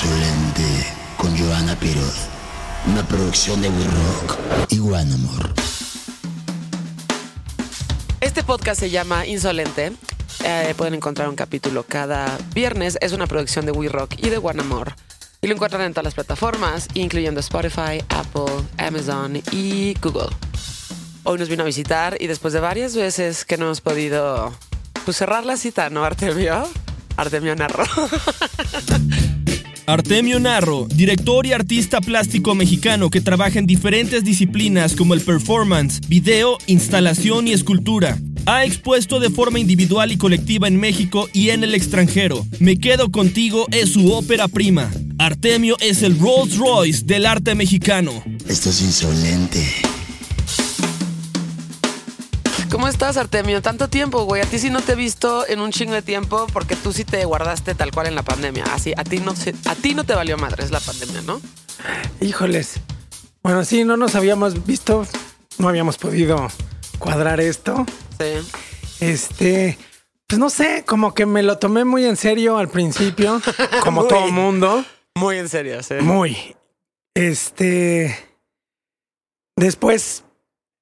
Insolente con Joana Piroz. Una producción de We Rock y One Amor. Este podcast se llama Insolente. Eh, pueden encontrar un capítulo cada viernes. Es una producción de We Rock y de One Amor. Y lo encuentran en todas las plataformas, incluyendo Spotify, Apple, Amazon y Google. Hoy nos vino a visitar y después de varias veces que no hemos podido pues, cerrar la cita, ¿no, Artemio? Artemio Narro. Artemio Narro, director y artista plástico mexicano que trabaja en diferentes disciplinas como el performance, video, instalación y escultura. Ha expuesto de forma individual y colectiva en México y en el extranjero. Me quedo contigo es su ópera prima. Artemio es el Rolls Royce del arte mexicano. Esto es insolente. ¿Cómo estás, Artemio? Tanto tiempo, güey. A ti sí no te he visto en un chingo de tiempo porque tú sí te guardaste tal cual en la pandemia. Así, a ti no, a ti no te valió madre, es la pandemia, ¿no? Híjoles. Bueno, sí, no nos habíamos visto, no habíamos podido cuadrar esto. Sí. Este, pues no sé, como que me lo tomé muy en serio al principio, como Muy. todo mundo. Muy en serio, sí. Muy. Este, después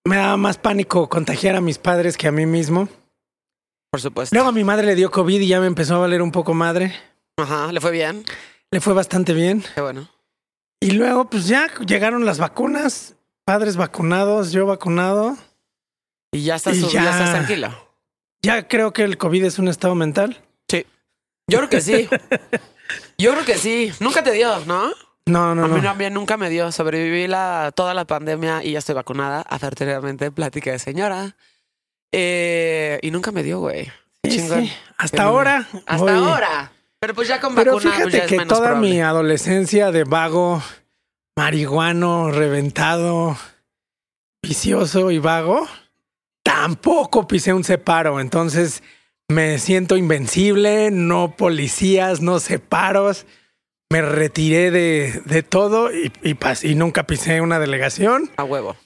me daba más pánico contagiar a mis padres que a mí mismo. Por supuesto. Luego a mi madre le dio COVID y ya me empezó a valer un poco madre. Ajá, le fue bien. Le fue bastante bien. Qué bueno. Y luego, pues ya llegaron las vacunas, padres vacunados, yo vacunado. Y ya estás, Y ya. ya. estás tranquilo. Ya creo que el COVID es un estado mental. Sí. Yo creo que sí. Yo creo que sí. Nunca te dio, ¿no? No, no, a mí no. no, a mí nunca me dio. Sobreviví la, toda la pandemia y ya estoy vacunada. Afortunadamente, plática de señora. Eh, y nunca me dio, güey. Sí, sí. Hasta ahora. Hasta ahora. Pero pues ya con Pero vacuna pues ya fíjate es que menos toda probable. mi adolescencia de vago, marihuano, reventado, vicioso y vago, tampoco pisé un separo. Entonces me siento invencible, no policías, no separos. Me retiré de, de todo y, y pas- y nunca pisé una delegación. A huevo.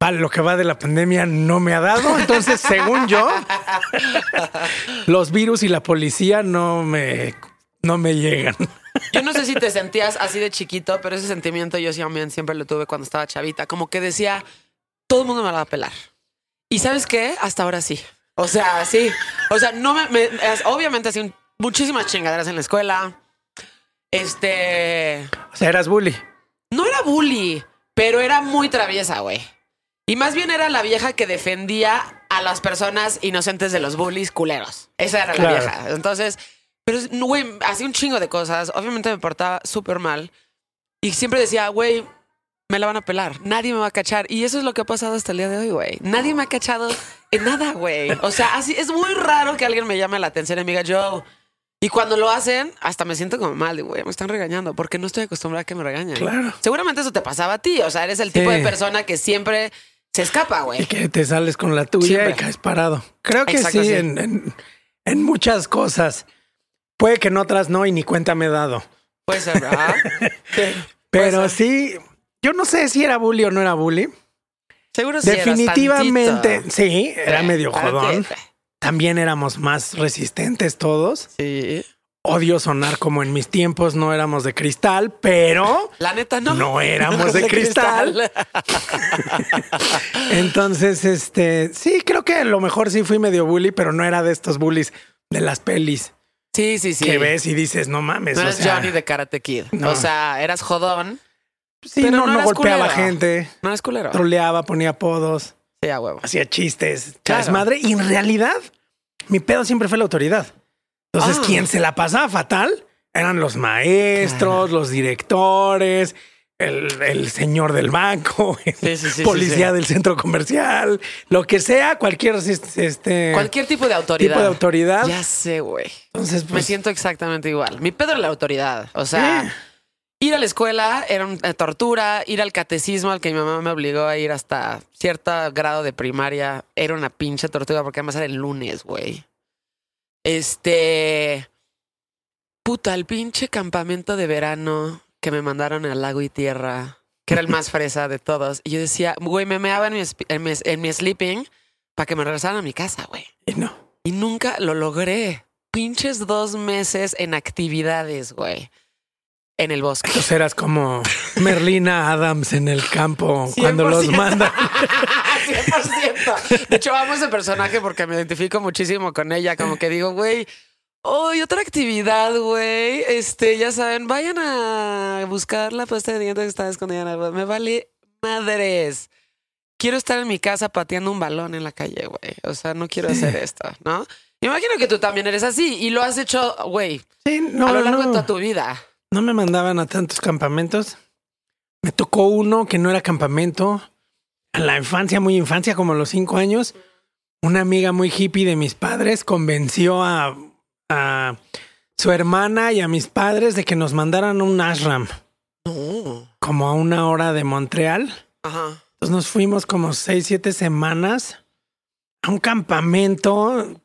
Vale, lo que va de la pandemia no me ha dado. Entonces, según yo, los virus y la policía no me, no me llegan. Yo no sé si te sentías así de chiquito, pero ese sentimiento yo sí también siempre lo tuve cuando estaba chavita. Como que decía, todo el mundo me la va a pelar. Y ¿sabes qué? Hasta ahora sí. O sea, sí. O sea, no me... obviamente un- muchísimas chingaderas en la escuela. Este... O sea, eras bully. No era bully, pero era muy traviesa, güey. Y más bien era la vieja que defendía a las personas inocentes de los bullies culeros. Esa era la vieja. Entonces, pero, güey, hacía un chingo de cosas. Obviamente me portaba súper mal. Y siempre decía, güey, me la van a pelar. Nadie me va a cachar. Y eso es lo que ha pasado hasta el día de hoy, güey. Nadie me ha cachado en nada, güey. O sea, así es muy raro que alguien me llame la atención y me diga, Joe. Y cuando lo hacen, hasta me siento como mal, de, güey, me están regañando porque no estoy acostumbrada a que me regañen. Claro. Seguramente eso te pasaba a ti. O sea, eres el tipo Sí. de persona que siempre se escapa, Y güey. que te sales con la tuya Siempre. y caes parado. Creo que Exacto, sí, sí. En, en- en muchas cosas. Puede que en otras no y ni cuenta me he dado. Puede ser, ¿verdad? Sí. Pero ser. sí, yo no sé si era bully o no era bully. Seguro sí Definitivamente, sí, era medio jodón. También éramos más resistentes todos. Sí. Odio sonar como en mis tiempos no éramos de cristal, pero La neta, no. No éramos de cristal. entonces, este, sí, creo que a lo mejor sí fui medio bully, pero no era de estos bullies de las pelis Sí, sí, sí. que ves y dices, no mames, No o eres sea, Johnny de Karate Kid. No. O sea, eras jodón. sí, pero no, no golpeaba culero. gente, No eres culero. troleaba, ponía apodos, Sí, a huevo. hacía chistes, Claro. desmadre, y en realidad mi pedo siempre fue la autoridad. Entonces, Ah. quien se la pasaba fatal eran los maestros, los directores, el, el señor del banco, el Sí, sí, sí, policía del centro comercial, lo que sea, cualquier este, Cualquier tipo de autoridad. tipo de autoridad. Ya sé, güey. Entonces, Me pues, siento exactamente igual. Mi pedo era la autoridad. O sea. Ir a la escuela era una tortura, ir al catecismo al que mi mamá me obligó a ir hasta cierto grado de primaria era una pinche tortura porque además era el lunes, güey. Este. Puta, el pinche campamento de verano que me mandaron al lago y tierra, que era el más fresa de todos. Y yo decía, güey, me meaba en mi, en mi, en mi sleeping para que me regresaran a mi casa, güey. y no. Y nunca lo logré. Pinches dos meses en actividades, güey. En el bosque. Entonces eras como Merlina Adams en el campo cuando los 100%. mandan. 100%. De hecho, amo ese personaje porque me identifico muchísimo con ella. Como que digo, güey, oh, y otra actividad, güey. Este, ya saben, vayan a buscar la pasta de dientes que está escondida en el. Me vale madres. Quiero estar en mi casa pateando un balón en la calle, güey. O sea, no quiero hacer esto, ¿no? Imagino que tú también eres así y lo has hecho, güey, Sí, no, a lo largo no. de toda tu vida. No me mandaban a tantos campamentos. Me tocó uno que no era campamento. En la infancia, muy infancia, como a los cinco años, una amiga muy hippie de mis padres convenció a, a su hermana y a mis padres de que nos mandaran a un ashram, No. como a una hora de Montreal. Ajá. Entonces nos fuimos como seis, siete semanas a un campamento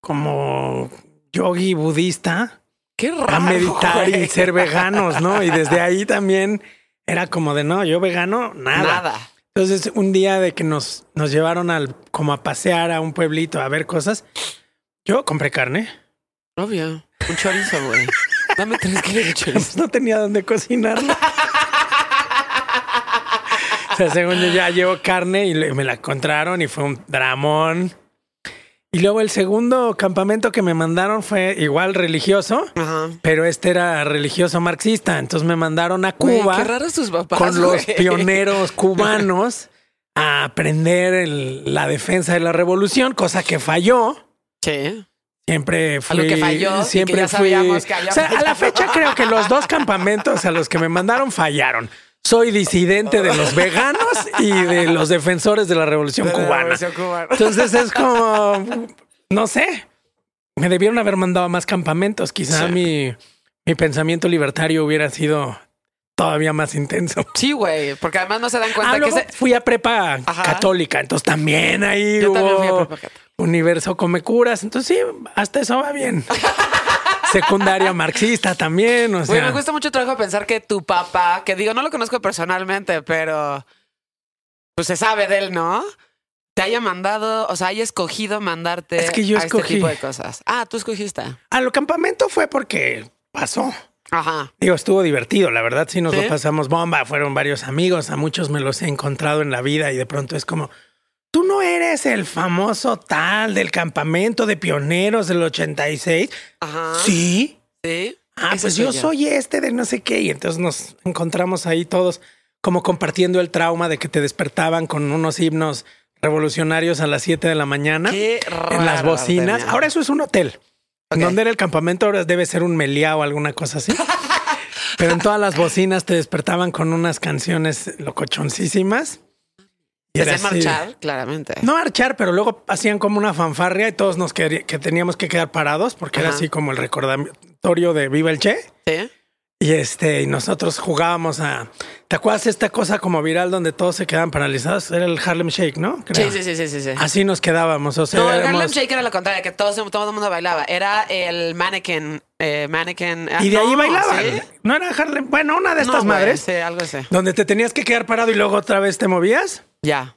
como yogi budista Qué raro. a meditar y ser veganos, ¿no? Y desde ahí también era como de no, yo vegano, nada. Nada. Entonces, un día de que nos, nos llevaron al como a pasear a un pueblito a ver cosas, yo compré carne. Obvio. Un chorizo, güey. Dame tres kilos de chorizo. No tenía dónde cocinarla. o sea, según yo ya llevo carne y me la encontraron y fue un dramón. Y luego el segundo campamento que me mandaron fue igual religioso, Ajá. pero este era religioso marxista. Entonces me mandaron a Cuba qué raros tus papás. con los pioneros cubanos a aprender el- la defensa de la revolución, cosa que falló. Sí. Siempre fui. Que falló y que Siempre ya fui. sabíamos que había o sea, a la fecha creo que los dos campamentos a los que me mandaron fallaron. Soy disidente de los veganos y de los defensores de la revolución De la cubana. Revolución cubana. Entonces es como, no sé, me debieron haber mandado a más campamentos. Quizá Sí. mi, mi pensamiento libertario hubiera sido todavía más intenso. Sí, güey. Porque además no se dan cuenta Ah, que fui a prepa Ajá. católica, entonces también ahí Yo hubo también fui a prepa católica. universo come curas, entonces sí, hasta eso va bien. Secundaria marxista también, o Güey, sea, me cuesta mucho trabajo pensar que tu papá, que digo, no lo conozco personalmente, pero pues se sabe de él, ¿no? Te haya mandado, o sea, haya escogido mandarte Es que yo a este escogí. tipo de cosas. Ah, tú escogiste. a lo campamento fue porque pasó. Ajá. Digo, estuvo divertido, la verdad, sí nos ¿Sí? lo pasamos bomba, fueron varios amigos, a muchos me los he encontrado en la vida y de pronto es como, tú no eres el famoso tal del campamento de pioneros del 86. Ajá. Sí. Sí. Ah, Ese pues yo soy este de no sé qué. Y entonces nos encontramos ahí todos como compartiendo el trauma de que te despertaban con unos himnos revolucionarios a las 7 de la mañana Qué en las raro, bocinas. Ahora eso es un hotel. Ok. En donde era el campamento ahora debe ser un meliá o alguna cosa así. Pero en todas las bocinas te despertaban con unas canciones locochoncísimas. Hacían así- marchar, claramente. No marchar, pero luego hacían como una fanfarria y todos nos querí- que teníamos que quedar parados porque era así como el recordatorio de Viva el Che. Sí. Y este, y nosotros jugábamos a. ¿Te acuerdas esta cosa como viral donde todos se quedaban paralizados? Era el Harlem Shake, ¿no? Creo. Sí, sí, sí, sí, sí, sí. Así nos quedábamos. O sea, No, el éramos- Harlem Shake era lo contrario, que todo, todo el mundo bailaba. Era el mannequin, eh, mannequin. ah, Y de ahí bailaban. ¿sí? No era Harlem. Bueno, una de estas No, güey, madres Sí, algo así. donde te tenías que quedar parado y luego otra vez te movías Ya.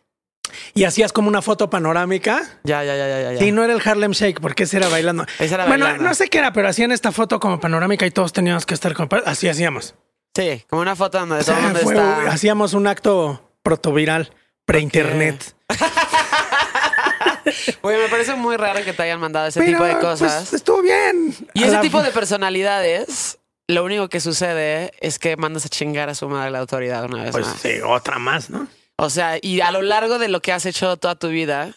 y hacías como una foto panorámica. Ya, ya, ya, ya, ya. Y no era el Harlem Shake porque ese era bailando. Ese era bueno, bailando. no sé qué era, pero hacían esta foto como panorámica y todos teníamos que estar con. Así hacíamos. Sí, como una foto donde todo el mundo fue- está. Hacíamos un acto protoviral, pre-internet. Güey, me parece muy raro que te hayan mandado ese Pero, tipo de pues, cosas. estuvo bien. y A ese la- tipo de personalidades, lo único que sucede es que mandas a chingar a su madre la autoridad una vez Pues más. sí, otra más, ¿no? O sea, y a lo largo de lo que has hecho toda tu vida,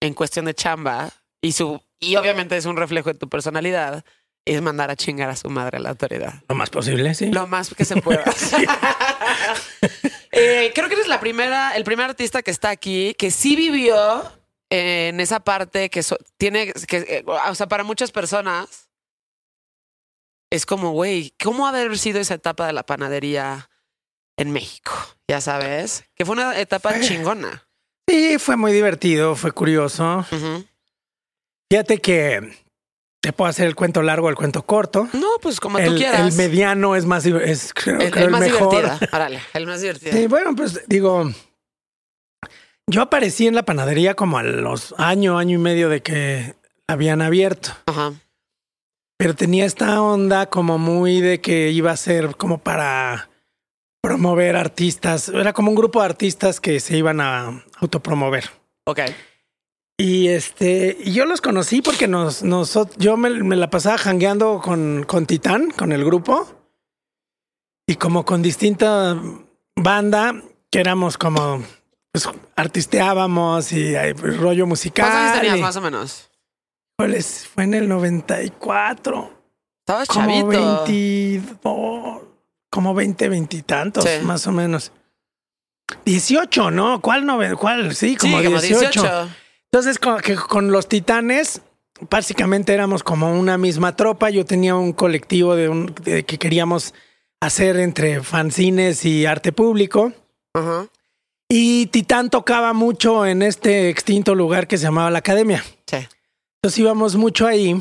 en cuestión de chamba, y su, y obviamente es un reflejo de tu personalidad, es mandar a chingar a su madre la autoridad. Lo más posible, sí. Lo más que se pueda. Eh, creo que eres la primera, el primer artista que está aquí que sí vivió eh, en esa parte que so- tiene que, eh, o sea, para muchas personas es como, güey, ¿cómo haber sido esa etapa de la panadería en México? Ya sabes, que fue una etapa chingona. Sí, fue muy divertido, fue curioso. Fíjate que te puedo hacer el cuento largo el cuento corto. No, pues como tú quieras. el mediano es más, es, creo, el, creo el el más mejor. divertido. El más divertido. Sí, bueno, pues digo, yo aparecí en la panadería como a los año, año y medio de que habían abierto. Ajá. pero tenía esta onda como muy de que iba a ser como para promover artistas. Era como un grupo de artistas que se iban a autopromover. Ok. Y este, y yo los conocí porque nos, nos yo me, me la pasaba jangueando con, con Titán, con el grupo, y como con distinta banda, que éramos como, pues artisteábamos y hay rollo musical. ¿Cuántos años y- más o menos? ¿Cuáles? Fue en el 94. Estabas Como chavito. 22, como 20, 20 y tantos, Sí. más o menos. 18, ¿no? ¿Cuál no? ¿Cuál? Sí, como, sí, como 18. 18. Entonces, con, que con los titanes, básicamente éramos como una misma tropa. Yo tenía un colectivo de, un, de que queríamos hacer entre fanzines y arte público. Ajá. Y Titán tocaba mucho en este extinto lugar que se llamaba la Academia. Sí. Entonces íbamos mucho ahí.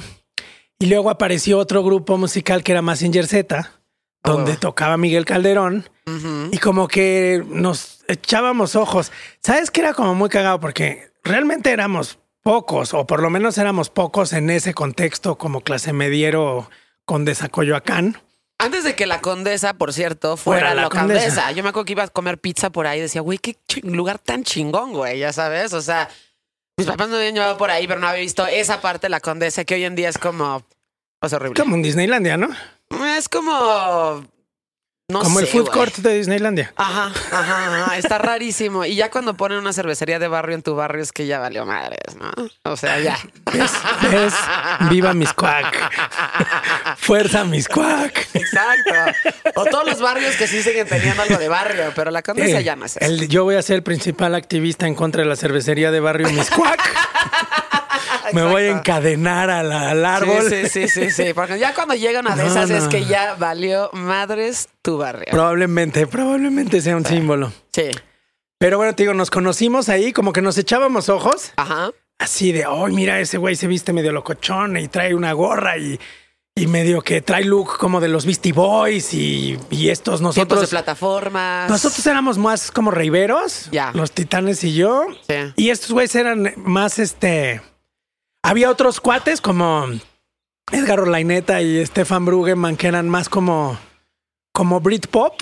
Y luego apareció otro grupo musical que era Massinger Z, Ah, donde tocaba Miguel Calderón. Y como que nos echábamos ojos. ¿Sabes que era como muy cagado? Porque realmente éramos pocos, o por lo menos éramos pocos en ese contexto como clase mediero con Coyoacán. Antes de que la condesa, por cierto, fuera, Fuera la condesa. Condesa. Yo me acuerdo que iba a comer pizza por ahí y decía, güey, qué lugar tan chingón, güey, ya sabes. O sea, mis papás me habían llevado por ahí, pero no había visto esa parte de la condesa que hoy en día es como. Es horrible. Como en Disneylandia, ¿no? Es como. No como el food court de Disneylandia. Ajá, ajá, ajá, está rarísimo. Y ya cuando ponen una cervecería de barrio en tu barrio es que ya valió madres, ¿no? O sea, ya. ¿Ves? ¿Ves? Viva Miscuac. Fuerza Miscuac. Exacto. O todos los barrios que sí siguen teniendo algo de barrio, pero la condesa Eh, ya no es eso. el- yo voy a ser el principal activista en contra de la cervecería de barrio Miscuac. Me voy a encadenar a la- al árbol. Sí, sí, sí, sí, sí. Porque ya cuando llegan a de No, esas es que ya valió madres tu barrio. Probablemente, probablemente sea un símbolo. Sí. Pero bueno, te digo, nos conocimos ahí, como que nos echábamos ojos, Ajá. así de, oh, mira, ese güey se viste medio locochón y trae una gorra y, y medio que trae look como de los Beastie Boys y, y estos Tiempos de nosotros. plataformas. Nosotros éramos más como reiveros, Ya. los titanes y yo. Sí. Y estos güeyes eran más este. Había otros cuates como Edgar Orlaineta y Stefan Brueggemann que eran más como. como Britpop.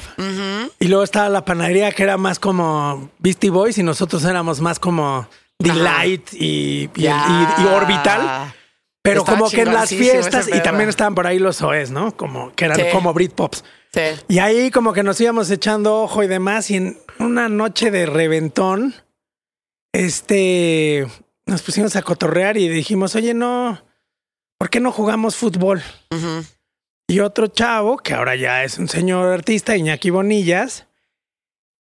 Y luego estaba la panadería que era más como Beastie Boys y nosotros éramos más como Delight y, y, y- y Orbital. Pero como que en las fiestas, y también estaban por ahí los OEs, ¿no? Como que eran Sí. como Britpops. Sí. Y ahí como que nos íbamos echando ojo y demás. Y en una noche de reventón, este, nos pusimos a cotorrear y dijimos, oye, no, ¿por qué no jugamos fútbol? Y otro chavo, que ahora ya es un señor artista, Iñaki Bonillas,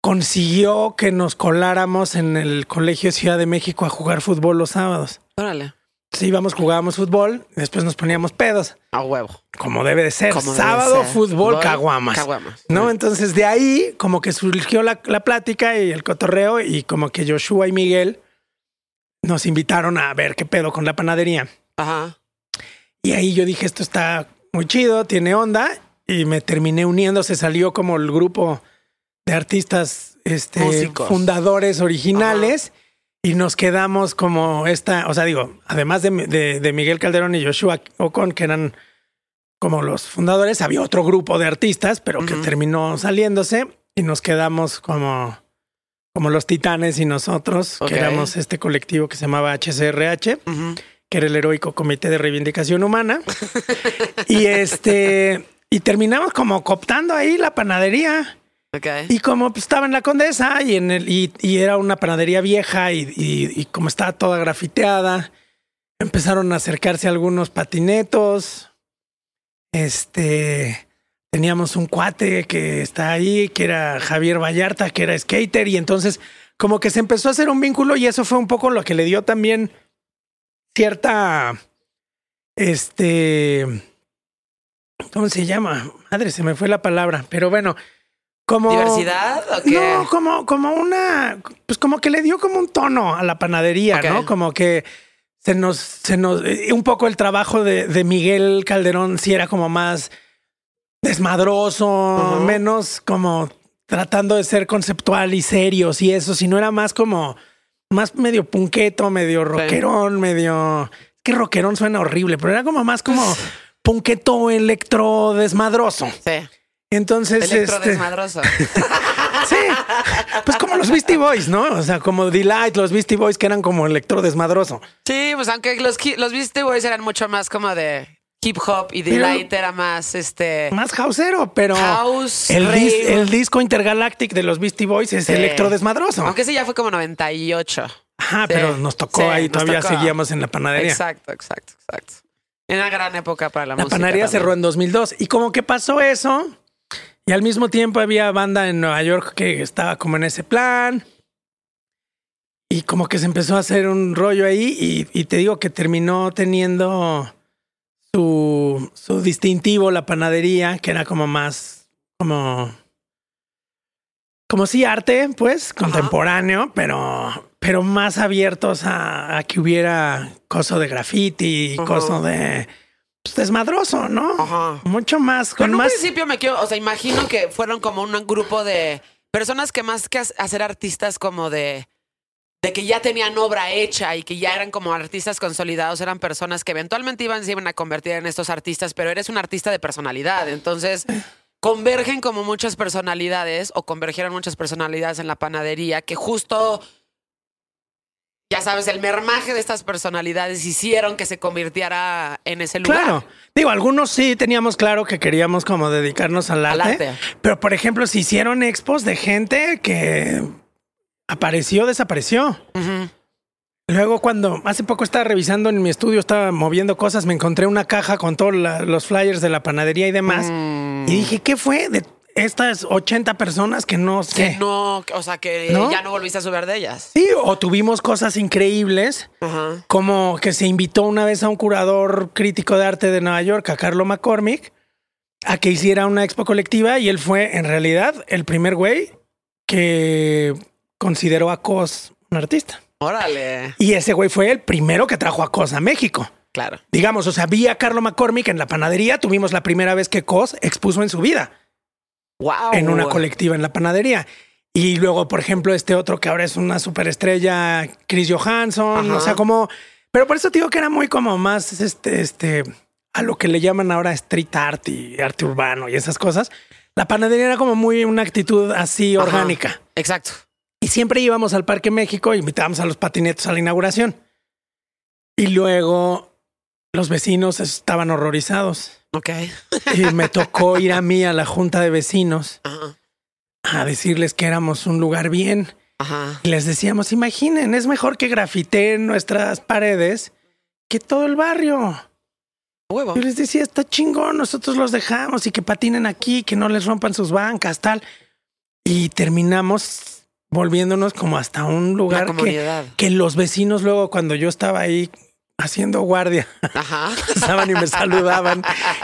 consiguió que nos coláramos en el Colegio Ciudad de México a jugar fútbol los sábados. Órale. Entonces íbamos, jugábamos fútbol, después nos poníamos pedos, A huevo. como debe de ser. Como debe Sábado, ser. fútbol, caguamas. Caguamas. ¿No? Entonces de ahí como que surgió la, la plática y el cotorreo y como que Joshua y Miguel nos invitaron a ver qué pedo con la panadería. Ajá. Y ahí yo dije, esto está muy chido, tiene onda y me terminé uniendo, se salió como el grupo de artistas este, Músicos. fundadores originales y nos quedamos como esta, o sea, digo, además de, de- de Miguel Calderón y Joshua Ocon, que eran como los fundadores, había otro grupo de artistas, pero que terminó saliéndose y nos quedamos como, como los titanes y nosotros, que éramos este colectivo que se llamaba HCRH que era el heroico Comité de Reivindicación Humana. y este, y terminamos como cooptando ahí la panadería. Ok. Y como pues, estaba en la Condesa y en el, y, y era una panadería vieja y, y- y como estaba toda grafiteada, empezaron a acercarse algunos patinetos. Este teníamos un cuate que está ahí, que era Javier Vallarta, que era skater, y entonces como que se empezó a hacer un vínculo, y eso fue un poco lo que le dio también cierta este ¿cómo se llama? Madre, se me fue la palabra, pero bueno, como ¿Diversidad o qué? no, como, como una, pues como que le dio como un tono a la panadería. ¿no? Como que se nos, se nos, eh, un poco el trabajo de, de Miguel Calderón sí era como más desmadroso, menos como tratando de ser conceptual y serios y eso, sino era más como, más medio punqueto, medio rockerón, medio, es que rockerón suena horrible, pero era como más como punqueto electro desmadroso. Sí. Entonces, Electro este, desmadroso. sí, pues como los Beastie Boys, ¿no? O sea, como Delight, los Beastie Boys que eran como electro desmadroso. Sí, pues aunque los, los Beastie Boys eran mucho más como de hip hop y Delight era más este Más houseero, pero House, el, dis- rave. el disco Intergalactic de los Beastie Boys es Sí. electro desmadroso. Aunque ese ya fue como 98. Ajá, Sí. pero nos tocó Sí, ahí, nos todavía tocó. seguíamos en la panadería. Exacto, exacto, exacto. Una gran época para la, La música. panadería también. cerró en 2002 y como que pasó eso y al mismo tiempo había banda en Nueva York que estaba como en ese plan y como que se empezó a hacer un rollo ahí y, y te digo que terminó teniendo su, su distintivo la panadería que era como más como como sí arte pues contemporáneo pero pero más abiertos a, a que hubiera coso de graffiti Ajá. coso de pues, desmadroso no Ajá. mucho más con en un más principio me quiero, o sea, imagino que fueron como un grupo de personas que más que hacer artistas como de de que ya tenían obra hecha y que ya eran como artistas consolidados, eran personas que eventualmente iban, se iban a convertir en estos artistas, pero eres un artista de personalidad. Entonces, convergen como muchas personalidades o convergieron muchas personalidades en la panadería que justo, ya sabes, el mermaje de estas personalidades hicieron que se convirtiera en ese lugar. Claro. Digo, algunos sí teníamos claro que queríamos como dedicarnos al arte. Al arte. Pero, por ejemplo, se hicieron expos de gente que apareció, desapareció. Luego, cuando hace poco estaba revisando en mi estudio, estaba moviendo cosas, me encontré una caja con todos los flyers de la panadería y demás. Mm. Y dije, ¿qué fue de estas 80 personas que no sé? Que no, o sea, que ¿No? ya no volviste a subir de ellas. Sí, o tuvimos cosas increíbles. Como que se invitó una vez a un curador crítico de arte de Nueva York, a Carlo McCormick, a que hiciera una expo colectiva y él fue en realidad el primer güey que consideró a Cos un artista. Órale. Y ese güey fue el primero que trajo a Cos a México. Claro. Digamos, o sea, vi a Carlo McCormick en la panadería, tuvimos la primera vez que Cos expuso en su vida Wow. en una colectiva en la panadería. Y luego, por ejemplo, este otro que ahora es una superestrella, Chris Johansson, Ajá. o sea, como, pero por eso te digo que era muy como más este, este, a lo que le llaman ahora street art y arte urbano y esas cosas. La panadería era como muy una actitud así Ajá. orgánica. Exacto. Y siempre íbamos al Parque México y invitábamos a los patinetos a la inauguración. Y luego los vecinos estaban horrorizados. Ok. Y me tocó ir a mí a la junta de vecinos a decirles que éramos un lugar bien. Ajá. Y les decíamos, imaginen, es mejor que grafiteen nuestras paredes que todo el barrio. Huevo. Yo les decía, está chingón, nosotros los dejamos y que patinen aquí, que no les rompan sus bancas, tal. Y terminamos volviéndonos como hasta un lugar que, que los vecinos luego cuando yo estaba ahí haciendo guardia, Ajá. pasaban y me saludaban.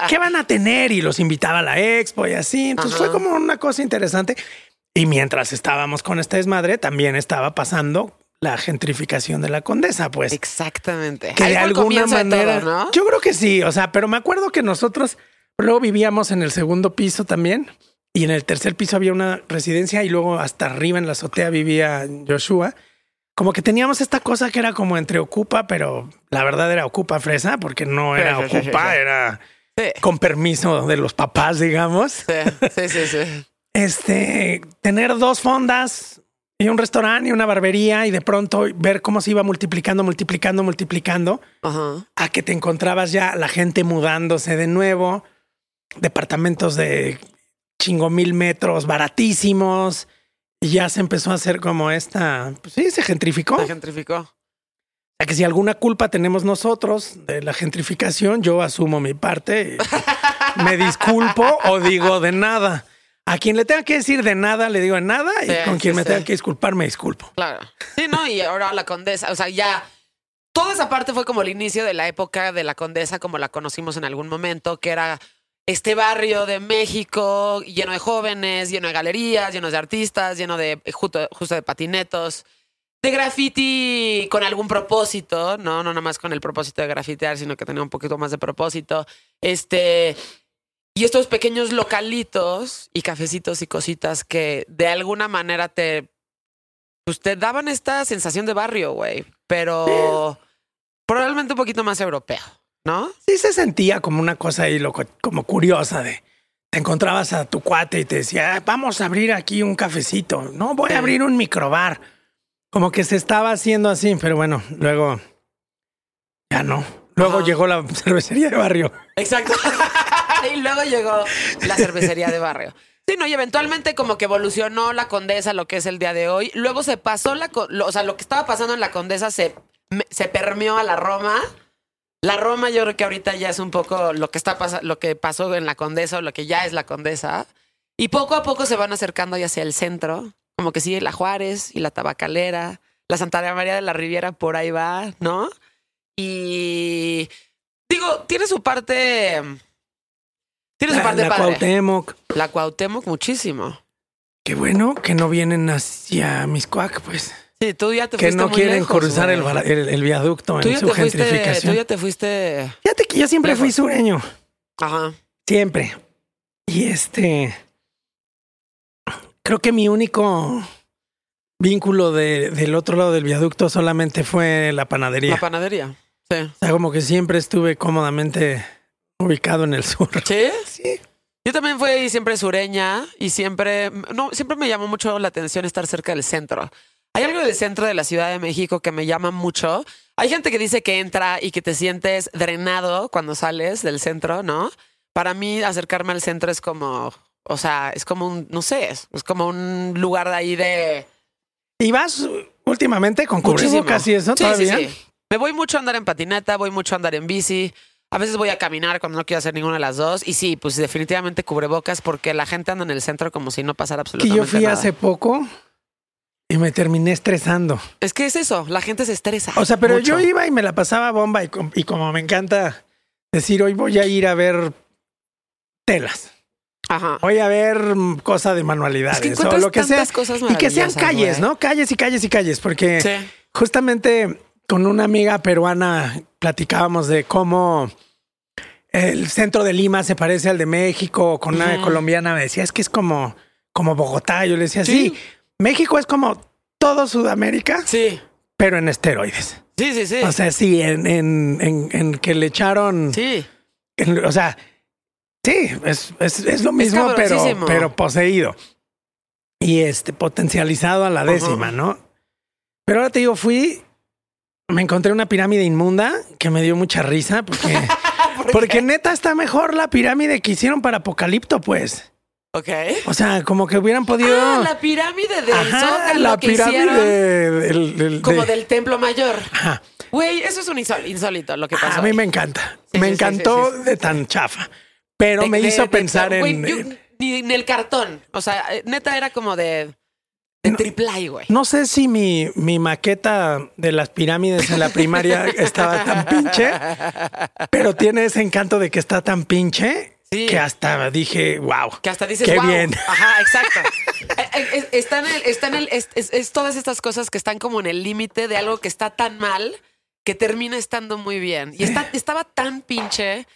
¿Qué van a tener? Y los invitaba a la expo y así. Entonces Ajá. fue como una cosa interesante. Y mientras estábamos con esta desmadre, también estaba pasando la gentrificación de la condesa, pues. Exactamente. Que Ahí de alguna de manera. todo, ¿no? Yo creo que sí. O sea, pero me acuerdo que nosotros luego vivíamos en el segundo piso también. Y en el tercer piso había una residencia y luego hasta arriba en la azotea vivía Joshua. Como que teníamos esta cosa que era como entre ocupa, pero la verdad era ocupa fresa, porque no era Sí, ocupa, sí, sí. era con permiso de los papás, digamos. Sí, sí, sí, sí. Este, tener dos fondas y un restaurante y una barbería y de pronto ver cómo se iba multiplicando, multiplicando, multiplicando Ajá. a que te encontrabas ya la gente mudándose de nuevo, departamentos de chingo mil metros baratísimos y ya se empezó a hacer como esta, pues sí, se gentrificó. Se O gentrificó. sea que si alguna culpa tenemos nosotros de la gentrificación, yo asumo mi parte, y me disculpo o digo de nada. A quien le tenga que decir de nada, le digo de nada y Sí, con quien me sí. tenga que disculpar, me disculpo. Claro. Sí, no, y ahora la condesa, o sea, ya toda esa parte fue como el inicio de la época de la condesa, como la conocimos en algún momento, que era este barrio de México lleno de jóvenes, lleno de galerías, lleno de artistas, lleno de justo, de patinetos, de graffiti con algún propósito, no, no nada más con el propósito de grafitear, sino que tenía un poquito más de propósito. Este. Y estos pequeños localitos y cafecitos y cositas que de alguna manera te pues te daban esta sensación de barrio, güey, pero probablemente un poquito más europeo. ¿No? Sí se sentía como una cosa ahí loco, como curiosa de te encontrabas a tu cuate y te decía, "Ah, vamos a abrir aquí un cafecito. No, voy a abrir un microbar. Como que se estaba haciendo así, pero bueno, luego ya no. Luego Ajá. llegó la cervecería de barrio. Exacto. y luego llegó la cervecería de barrio. Sí, no, y eventualmente como que evolucionó la condesa, lo que es el día de hoy. Luego se pasó la, o sea, lo que estaba pasando en la condesa se, se permeó a la Roma. La Roma yo creo que ahorita ya es un poco lo que está lo que pasó en la condesa o lo que ya es la condesa. Y poco a poco se van acercando ya hacia el centro, como que sigue la Juárez y la Tabacalera, la Santa María de la Riviera por ahí va, ¿no? Y digo, tiene su parte tiene su La, parte la padre. Cuauhtémoc. La Cuauhtémoc muchísimo. Qué bueno que no vienen hacia Miscuac, pues. Sí, tú ya te Que fuiste no muy quieren lejos, cruzar el, el- el viaducto en su te fuiste, tú gentrificación. ya te fuiste. Fíjate que yo siempre fui sureño. Ajá. Siempre. Y este. Creo que mi único vínculo de- del otro lado del viaducto solamente fue la panadería. La panadería. Sí. o sea, como que siempre estuve cómodamente ubicado en el sur. ¿Sí? Sí. Yo también fui siempre sureña y siempre, no, siempre me llamó mucho la atención estar cerca del centro. Hay algo del centro de la Ciudad de México que me llama mucho. Hay gente que dice que entra y que te sientes drenado cuando sales del centro, ¿no? Para mí acercarme al centro es como, o sea, es como un, no sé, es, es como un lugar de ahí de... ¿Y vas últimamente con cubrebocas y eso Sí, todavía? Sí, sí. Me voy mucho a andar en patineta, voy mucho a andar en bici. A veces voy a caminar cuando no quiero hacer ninguna de las dos. Y sí, pues definitivamente cubrebocas porque la gente anda en el centro como si no pasara Que absolutamente yo fui nada. hace poco y me terminé estresando. Es que es eso, la gente se estresa. O sea, pero mucho. yo iba y me la pasaba bomba y, com- y como me encanta decir, hoy voy a ir a ver telas. Ajá. Voy a ver mm, cosa de manualidades Es que o lo que sea. cosas Y que sean calles. ¿no? Calles y calles y calles, porque Sí. justamente con una amiga peruana platicábamos de cómo el centro de Lima se parece al de México. Con una colombiana me decía, es que es como, como Bogotá. Yo le decía, sí. Sí. México es como todo Sudamérica, Sí. pero en esteroides. Sí, sí, sí. O sea, sí, en, en, en, en que le echaron, sí. o sea, sí, es, es, es lo mismo, pero, pero poseído y este potencializado a la décima, ¿no? Pero ahora te digo, fui, me encontré una pirámide inmunda que me dio mucha risa porque, porque neta está mejor la pirámide que hicieron para Apocalipto, pues. Ok. O sea, como que hubieran podido. Ah, la pirámide del Ajá, Zócalo la que pirámide del, del- como de- del Templo Mayor. Ajá. Güey, eso es un insól- insólito lo que pasó. A mí me encanta. Sí, me sí, encantó sí, de tan chafa. Pero De- me de- hizo pensar en. yo- ni en el cartón. O sea, eh, neta era como de, de triple A, güey. No sé si mi, mi maqueta de las pirámides en la primaria estaba tan pinche, pero tiene ese encanto de que está tan pinche Sí. que hasta dije, wow. Que hasta dices, Qué wow. bien. Ajá, exacto. Eh, eh, es- está en el, está en el, es, es- es todas estas cosas que están como en el límite de algo que está tan mal que termina estando muy bien. Y está, estaba tan pinche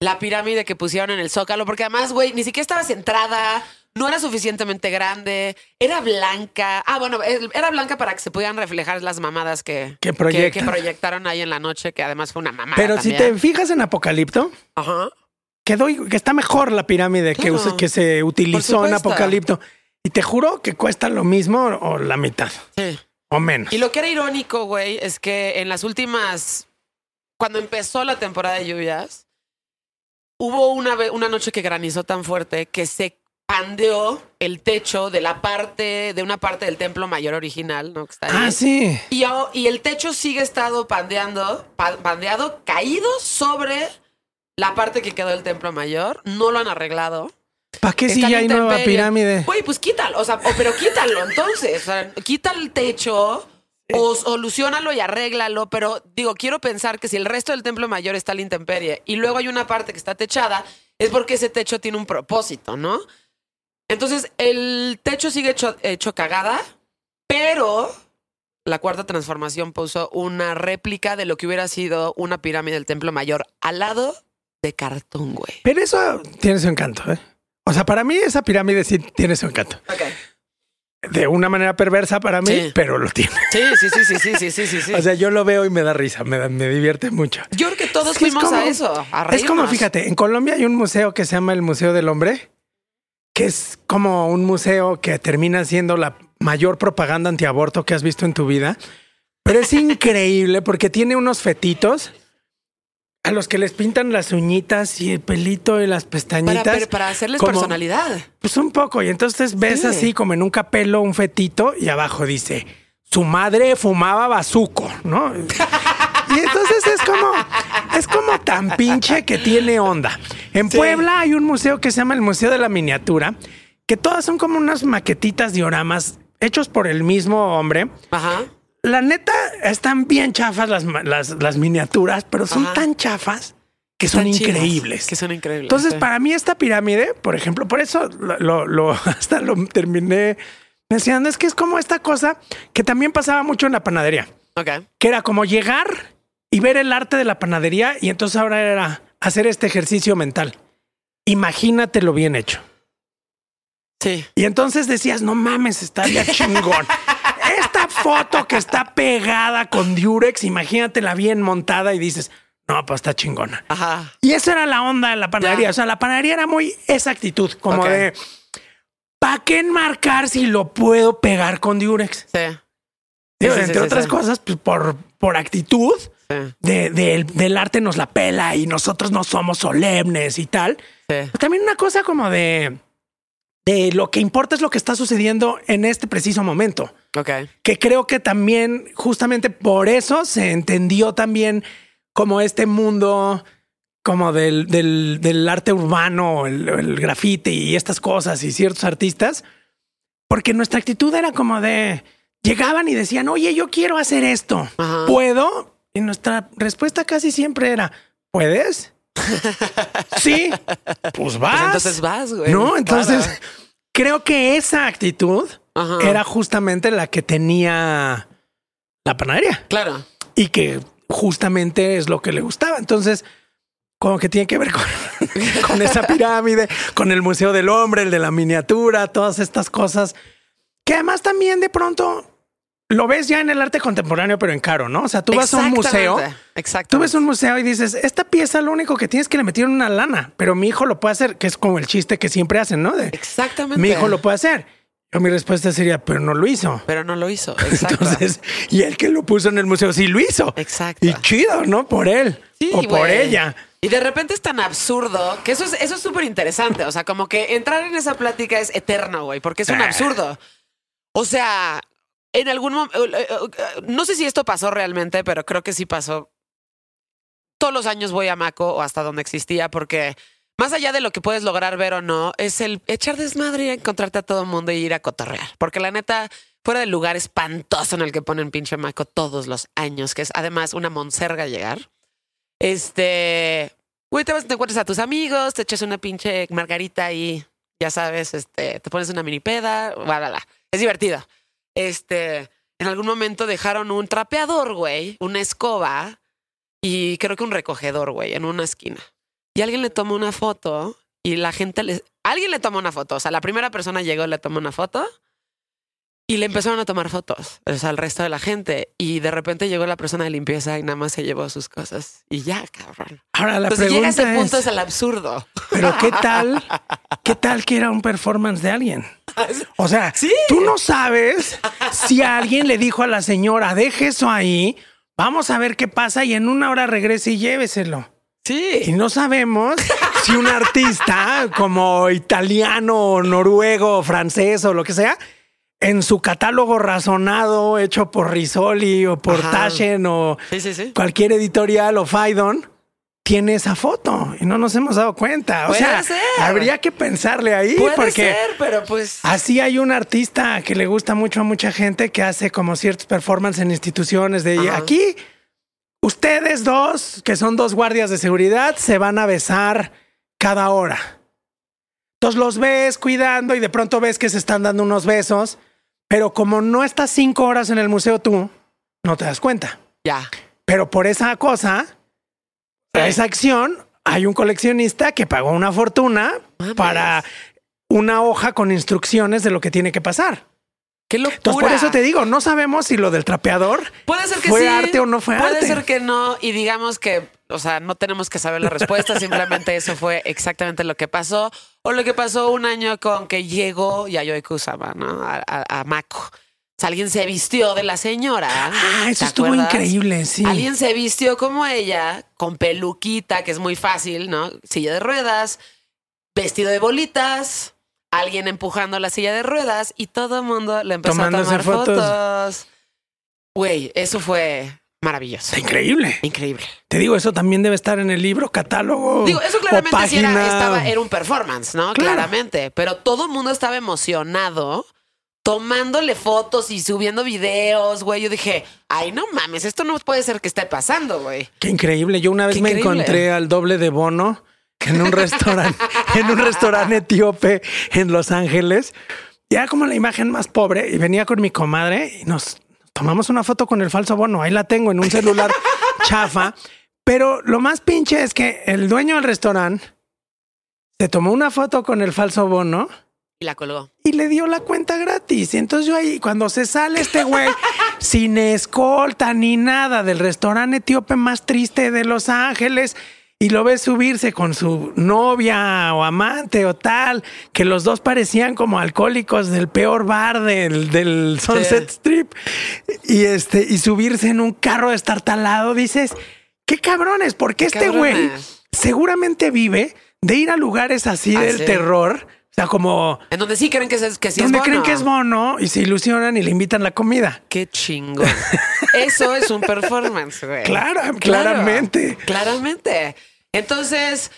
la pirámide que pusieron en el Zócalo, porque además, güey, ni siquiera estaba centrada, no era suficientemente grande, era blanca. Ah, bueno, eh, era blanca para que se pudieran reflejar las mamadas que, Que proyectaron ahí en la noche, que además fue una mamada. Pero si te fijas en Apocalipto, Ajá. Quedó, que está mejor la pirámide que, que se utilizó en. Apocalipto. Y te juro que cuesta lo mismo o la mitad Sí. o menos. Y lo que era irónico, güey, es que en las últimas, cuando empezó la temporada de lluvias, hubo una, una noche que granizó tan fuerte que se pandeó el techo de la parte, de una parte del templo mayor original, ¿no? Que está ahí. Ah, sí. Y, y el techo sigue estado pandeando, pa- pandeado, caído sobre la parte que quedó del templo mayor. No lo han arreglado. ¿Para qué si ya hay nueva pirámide? Güey, pues quítalo, o sea, o- pero quítalo entonces. O sea, quita el techo o solucionalo y arréglalo. Pero digo, quiero pensar que si el resto del templo mayor está a la intemperie y luego hay una parte que está techada, es porque ese techo tiene un propósito, ¿no? Entonces, el techo sigue hecho, hecho cagada, pero la cuarta transformación puso una réplica de lo que hubiera sido una pirámide del templo mayor al lado de cartón, güey. Pero eso tiene su encanto, ¿eh? O sea, para mí esa pirámide sí tiene su encanto. Ok. De una manera perversa para mí, Sí. pero lo tiene. Sí, sí, sí, sí, sí, sí, sí, sí. sí. O sea, yo lo veo y me da risa, me, da- me divierte mucho. Yo creo que todos Es que es fuimos a eso. A Es como, fíjate, en Colombia hay un museo que se llama el Museo del Hombre, que es como un museo que termina siendo la mayor propaganda antiaborto que has visto en tu vida. Pero es increíble porque tiene unos fetitos a los que les pintan las uñitas y el pelito y las pestañitas. para, para hacerles como- personalidad. Pues un poco. Y entonces ves Sí. así como en un capelo un fetito y abajo dice, su madre fumaba bazuco, ¿no? Y entonces es como, es como tan pinche que tiene onda. En Puebla hay un museo que se llama el Museo de la Miniatura, que todas son como unas maquetitas dioramas hechos por el mismo hombre. Ajá. La neta, están bien chafas las, las, las miniaturas, pero son Ajá. tan chafas que son chidas, increíbles. Que son increíbles. Entonces, sí. para mí esta pirámide, por ejemplo, por eso lo, lo- lo- hasta lo terminé mencionando, es que es como esta cosa que también pasaba mucho en la panadería, Ok. que era como llegar y ver el arte de la panadería y entonces ahora era hacer este ejercicio mental. Imagínatelo bien hecho. Sí. Y entonces decías, no mames, está ya chingón. Foto que está pegada con Durex, imagínatela bien montada y dices, no, pues está chingona. Ajá. Y esa era la onda de la panadería. Ya. O sea, la panadería era muy esa actitud, como Ok. de ¿para qué enmarcar si lo puedo pegar con Durex? Sí. Digo, Sí, sí, entre sí, otras sí. cosas, pues por, por actitud de, del- arte nos la pela y nosotros no somos solemnes y tal. Pero también una cosa como de, de lo que importa es lo que está sucediendo en este preciso momento Ok. que creo que también justamente por eso se entendió también como este mundo como del, del, del arte urbano, el, el graffiti y estas cosas y ciertos artistas, porque nuestra actitud era como de llegaban y decían, oye, yo quiero hacer esto, Ajá. ¿puedo? Y nuestra respuesta casi siempre era, ¿puedes? sí, pues vas. Pues entonces vas, güey. no, entonces creo que esa actitud Ajá. era justamente la que tenía la panadería Claro. y que justamente es lo que le gustaba. Entonces, como que tiene que ver con, con esa pirámide, con el Museo del Hombre, el de la miniatura, todas estas cosas que además también de pronto lo ves ya en el arte contemporáneo, pero en caro, ¿no? O sea, tú vas a un museo. Exacto. Tú ves un museo y dices, esta pieza lo único que tienes que le metieron una lana, pero mi hijo lo puede hacer, que es como el chiste que siempre hacen, ¿no? De, Exactamente. mi hijo lo puede hacer. Mi respuesta sería, pero no lo hizo. Pero no lo hizo. Exacto. Entonces, y el que lo puso en el museo sí lo hizo. Exacto. Y chido, ¿no? Por él Sí, o por ella. Y de repente es tan absurdo que eso es eso es súper interesante. O sea, como que entrar en esa plática es eterno, güey, porque es un Ah. absurdo. O sea, en algún momento, no sé si esto pasó realmente, pero creo que sí pasó. Todos los años voy a Maco o hasta donde existía, porque más allá de lo que puedes lograr ver o no, es el echar desmadre y encontrarte a todo mundo y ir a cotorrear. Porque la neta, fuera del lugar espantoso en el que ponen pinche Maco todos los años, que es además una monserga llegar. Este, güey, te vas, te encuentras a tus amigos, te echas una pinche margarita y ya sabes, este, te pones una mini peda, bla, bla. Es divertido. Este, en algún momento dejaron un trapeador, güey, una escoba y creo que un recogedor, güey, en una esquina. Y alguien le tomó una foto y la gente le, alguien le tomó una foto. O sea, la primera persona llegó, le tomó una foto y le empezaron a tomar fotos, o sea, al resto de la gente. Y de repente llegó la persona de limpieza y nada más se llevó sus cosas. Y ya, cabrón. Ahora la Entonces llega a pregunta ese punto es, es el absurdo. pero ¿qué tal? ¿Qué tal que era un performance de alguien? O sea, Sí. tú no sabes si alguien le dijo a la señora, deje eso ahí, vamos a ver qué pasa y en una hora regrese y lléveselo. Y Sí. no sabemos si un artista como italiano, noruego, francés o lo que sea, en su catálogo razonado hecho por Risoli o por Ajá. Taschen o Sí, sí, sí. cualquier editorial o Faidon, tiene esa foto y no nos hemos dado cuenta. O sea, ser. habría que pensarle ahí Puede porque ser, pero pues. Así hay un artista que le gusta mucho a mucha gente que hace como ciertos performances en instituciones de Ajá. aquí. Ustedes dos, que son dos guardias de seguridad, se van a besar cada hora. Entonces los ves cuidando y de pronto ves que se están dando unos besos, pero como no estás cinco horas en el museo tú, no te das cuenta. Ya. Pero por esa cosa, por esa acción, hay un coleccionista que pagó una fortuna Mames. para una hoja con instrucciones de lo que tiene que pasar. Qué locura. Entonces, por eso te digo, no sabemos si lo del trapeador Puede ser que fue sí. arte o no fue Puede arte. ser que no. Y digamos que o sea, no tenemos que saber la respuesta, simplemente eso fue exactamente lo que pasó. O lo que pasó un año con que llegó Yayoi Kusama, ¿no? A, a, a Mako. O sea, alguien se vistió de la señora. Ah, eso ¿te estuvo acuerdas? increíble, sí. Alguien se vistió como ella, con peluquita, que es muy fácil, ¿no? Silla de ruedas, vestido de bolitas, alguien empujando la silla de ruedas y todo el mundo le empezó Tomándose a tomar fotos. Güey, eso fue maravilloso. Está increíble. Increíble. Te digo, eso también debe estar en el libro, catálogo. Digo, eso o claramente sí era, página. estaba, era un performance, ¿no? Claro. Claramente. Pero todo el mundo estaba emocionado tomándole fotos y subiendo videos, güey. Yo dije, ay, no mames, esto no puede ser que esté pasando, güey. Qué increíble. Yo una vez Qué me increíble. encontré al doble de Bono en un restaurante, en un restaurante etíope en Los Ángeles. Y era como la imagen más pobre. Y venía con mi comadre y nos tomamos una foto con el falso Bono. Ahí la tengo en un celular chafa. Pero lo más pinche es que el dueño del restaurante se tomó una foto con el falso Bono Y la colgó. y le dio la cuenta gratis. Y entonces yo ahí, cuando se sale este güey, sin escolta ni nada del restaurante etíope más triste de Los Ángeles, y lo ves subirse con su novia o amante o tal, que los dos parecían como alcohólicos del peor bar del, del Sunset Strip, y este, y subirse en un carro destartalado, dices, qué cabrones, porque este güey seguramente vive de ir a lugares así Ah, del sí. terror. O sea, como En donde sí creen que, es, que sí donde es creen bono. que es mono y se ilusionan y le invitan la comida. Qué chingón. Eso es un performance, güey. Claro, Claro, claramente. Claramente. Entonces,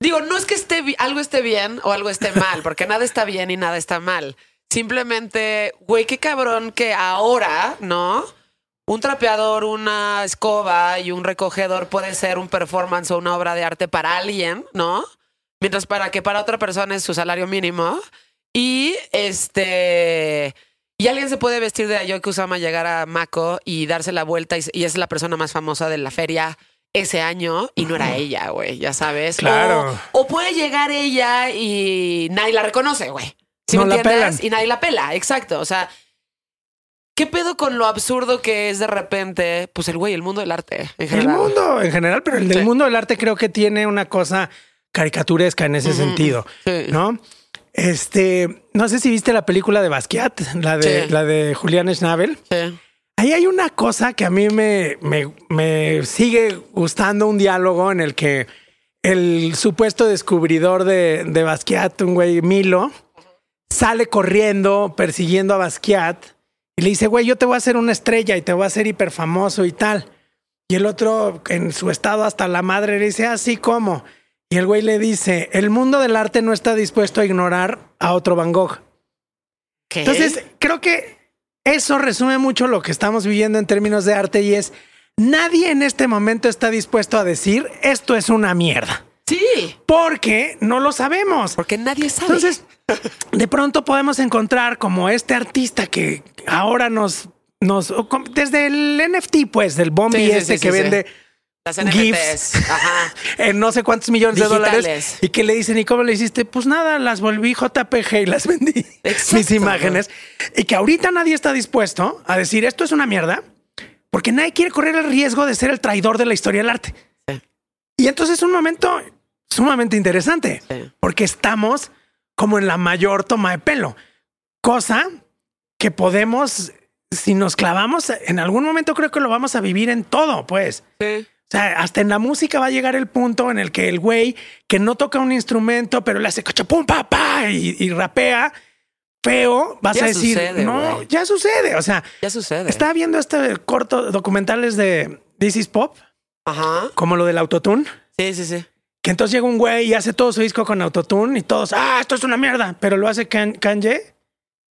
digo, no es que esté algo esté bien o algo esté mal, porque nada está bien y nada está mal. Simplemente, güey, qué cabrón que ahora, ¿no? Un trapeador, una escoba y un recogedor puede ser un performance o una obra de arte para alguien, ¿no? Mientras para que para otra persona es su salario mínimo. Y este. Y alguien se puede vestir de Ayoki Usama, llegar a Mako y darse la vuelta y, y es la persona más famosa de la feria ese año y no era ella, güey, ya sabes. Claro. O, o puede llegar ella y nadie la reconoce, güey. ¿Sí No me la entiendes? Y nadie la pela, exacto. O sea, ¿qué pedo con lo absurdo que es de repente, pues el güey, el mundo del arte en El general? mundo en general, pero el del Sí. mundo del arte creo que tiene una cosa caricaturesca en ese sentido, Sí. ¿no? Este, no sé si viste la película de Basquiat, la de, Sí. la de Julián Schnabel. Sí. Ahí hay una cosa que a mí me, me, me sigue gustando, un diálogo en el que el supuesto descubridor de, de Basquiat, un güey Milo, sale corriendo, persiguiendo a Basquiat y le dice, güey, yo te voy a hacer una estrella y te voy a hacer hiper famoso y tal. Y el otro, en su estado hasta la madre, le dice, así como. Y el güey le dice, el mundo del arte no está dispuesto a ignorar a otro Van Gogh. ¿Qué? Entonces, creo que eso resume mucho lo que estamos viviendo en términos de arte y es, nadie en este momento está dispuesto a decir, esto es una mierda, sí, porque no lo sabemos. porque nadie sabe. Entonces, de pronto podemos encontrar como este artista que ahora nos... Nos, desde el NFT, pues, del Bombi Sí, este sí, que sí, vende las GIFs. NFTs. Ajá. en no sé cuántos millones de dólares y que le dicen, ¿y cómo le hiciste? Pues nada, las volví JPG y las vendí. Exacto. Mis imágenes. Y que ahorita nadie está dispuesto a decir esto es una mierda porque nadie quiere correr el riesgo de ser el traidor de la historia del arte. Sí. Y entonces es un momento sumamente interesante Sí. porque estamos como en la mayor toma de pelo, cosa que podemos, si nos clavamos, en algún momento creo que lo vamos a vivir en todo, pues. Sí. O sea, hasta en la música va a llegar el punto en el que el güey que no toca un instrumento, pero le hace cachapum, pa, pa, y, y rapea feo, vas Ya a decir, sucede, no, güey. ya sucede. O sea, Ya sucede. estaba viendo este corto documentales de This is Pop, Ajá. como lo del autotune, Sí, sí, sí. que entonces llega un güey y hace todo su disco con autotune y todos, ah, esto es una mierda, pero lo hace Kan- Kanye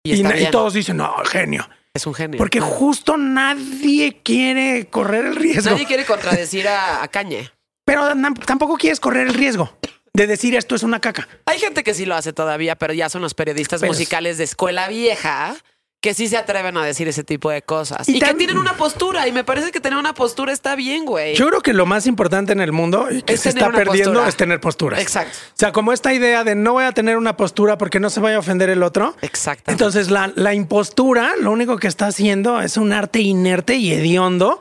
Y, todos dicen, no, genio. Es un genio. Porque justo nadie quiere correr el riesgo. Nadie quiere contradecir a, a Cañe. Pero tampoco quieres correr el riesgo de decir esto es una caca. Hay gente que sí lo hace todavía, pero ya son los periodistas Pero- musicales de escuela vieja que sí se atreven a decir ese tipo de cosas. Y Y, que tienen una postura. Y me parece que tener una postura está bien, güey. Yo creo que lo más importante en el mundo y que Es se está perdiendo postura. es tener posturas. Exacto. O sea, como esta idea de no voy a tener una postura porque no se vaya a ofender el otro. Exactamente. Entonces, la, la impostura lo único que está haciendo es un arte inerte y hediondo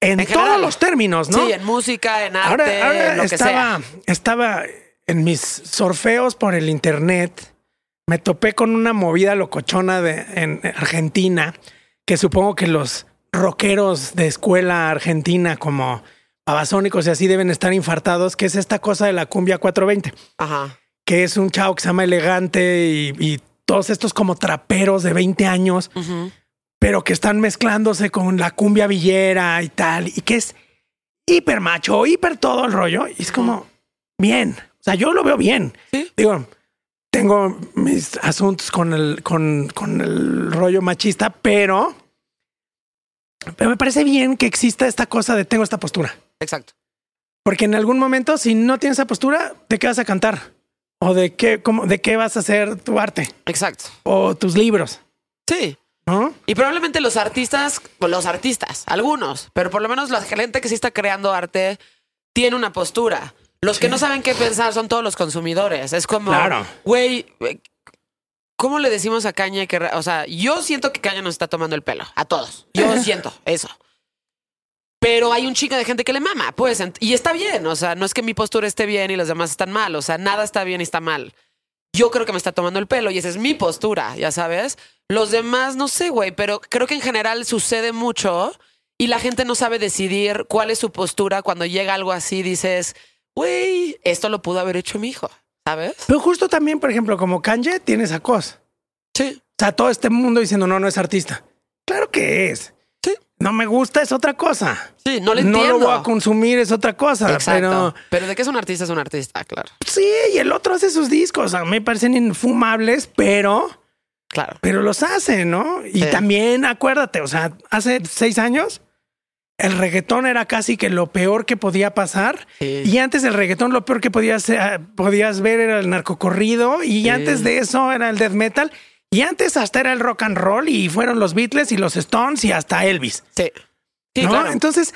En, En todos los términos, ¿no? Sí, en música, en arte, ahora ahora en lo que estaba, sea. estaba en mis sorfeos por el internet. Me topé con una movida locochona de, en Argentina, que supongo que los rockeros de escuela argentina como babasónicos y así deben estar infartados, que es esta cosa de la cumbia 420 Ajá. que es un chavo que se llama elegante y, y todos estos como traperos de 20 años, pero que están mezclándose con la cumbia villera y tal, y que es hiper macho, hiper todo el rollo. Y es como bien. O sea, yo lo veo bien. Sí. Digo, tengo mis asuntos con el, con, con el rollo machista, pero, pero me parece bien que exista esta cosa de tengo esta postura. Exacto. Porque en algún momento, si no tienes esa postura, ¿de qué vas a cantar? ¿O de qué, cómo, de qué vas a hacer tu arte? Exacto. ¿O tus libros? Sí. ¿No? Y probablemente los artistas, los artistas, algunos, pero por lo menos la gente que sí está creando arte tiene una postura. Los que no saben qué pensar son todos los consumidores. Es como, Claro. güey, eh, ¿cómo le decimos a Caña que, re- o sea, yo siento que Caña nos está tomando el pelo a todos. Yo siento eso. Pero hay un chico de gente que le mama, pues, ent- y está bien. O sea, no es que mi postura esté bien y los demás están mal. O sea, nada está bien y está mal. Yo creo que me está tomando el pelo y esa es mi postura, ya sabes. Los demás, no sé, güey, pero creo que en general sucede mucho y la gente no sabe decidir cuál es su postura cuando llega algo así. Dices, güey, esto lo pudo haber hecho mi hijo, ¿sabes? Pero justo también, por ejemplo, como Kanye tiene esa cosa. Sí. O sea, todo este mundo diciendo, no, no es artista. Claro que es. Sí. No me gusta, es otra cosa. Sí, no le No entiendo. lo voy a consumir, es otra cosa. Exacto. Pero Pero de que es un artista, es un artista, claro. sí, y el otro hace sus discos. A mí me parecen infumables, pero, Claro. pero los hace, ¿no? Y Sí. también acuérdate, o sea, hace seis años el reggaetón era casi que lo peor que podía pasar. Sí. Y antes del reggaetón lo peor que podías, eh, podías ver era el narcocorrido. Y Sí. antes de eso era el death metal. Y antes hasta era el rock and roll y fueron los Beatles y los Stones y hasta Elvis. Sí. Sí, ¿no? claro. Entonces,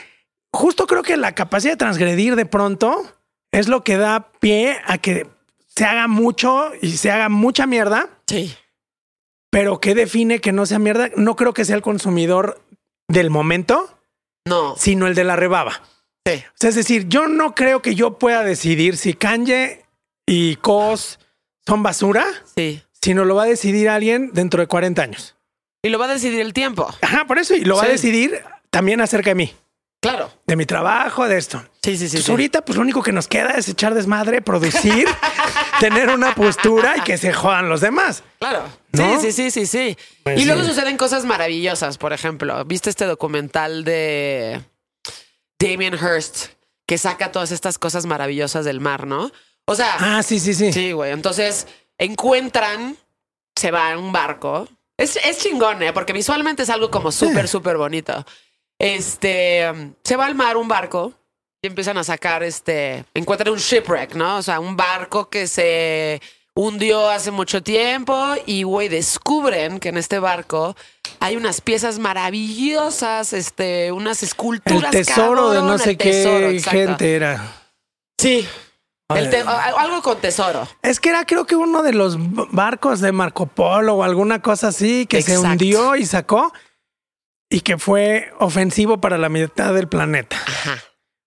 justo creo que la capacidad de transgredir de pronto es lo que da pie a que se haga mucho y se haga mucha mierda, sí. pero que define que no sea mierda. No creo que sea el consumidor del momento, No. sino el de la rebaba. Sí. O sea, es decir, yo no creo que yo pueda decidir si Kanye y Cos son basura, Sí. sino lo va a decidir alguien dentro de 40 años. Y lo va a decidir el tiempo. Ajá, por eso, y lo va a decidir también acerca de mí, Claro. de mi trabajo, de esto. Sí, sí, sí. Ahorita pues lo único que nos queda es echar desmadre, producir, tener una postura y que se jodan los demás. Claro. ¿No? Sí, sí, sí, sí, sí. Pues y luego sí. suceden cosas maravillosas. Por ejemplo, ¿viste este documental de Damien Hirst que saca todas estas cosas maravillosas del mar, no? O sea, Ah, sí, sí, sí. sí, güey. Entonces encuentran, se va en un barco. Es, es chingón, ¿eh? Porque visualmente es algo como súper, súper bonito. Este, se va al mar un barco y empiezan a sacar, este, encuentran un shipwreck, ¿no? O sea, un barco que se hundió hace mucho tiempo y, güey, descubren que en este barco hay unas piezas maravillosas, este, unas El esculturas. tesoro de no el sé tesoro, qué exacto. gente era. Sí. El algo con tesoro. Es que era creo que uno de los barcos de Marco Polo o alguna cosa así que se hundió y sacó y que fue ofensivo para la mitad del planeta Ajá.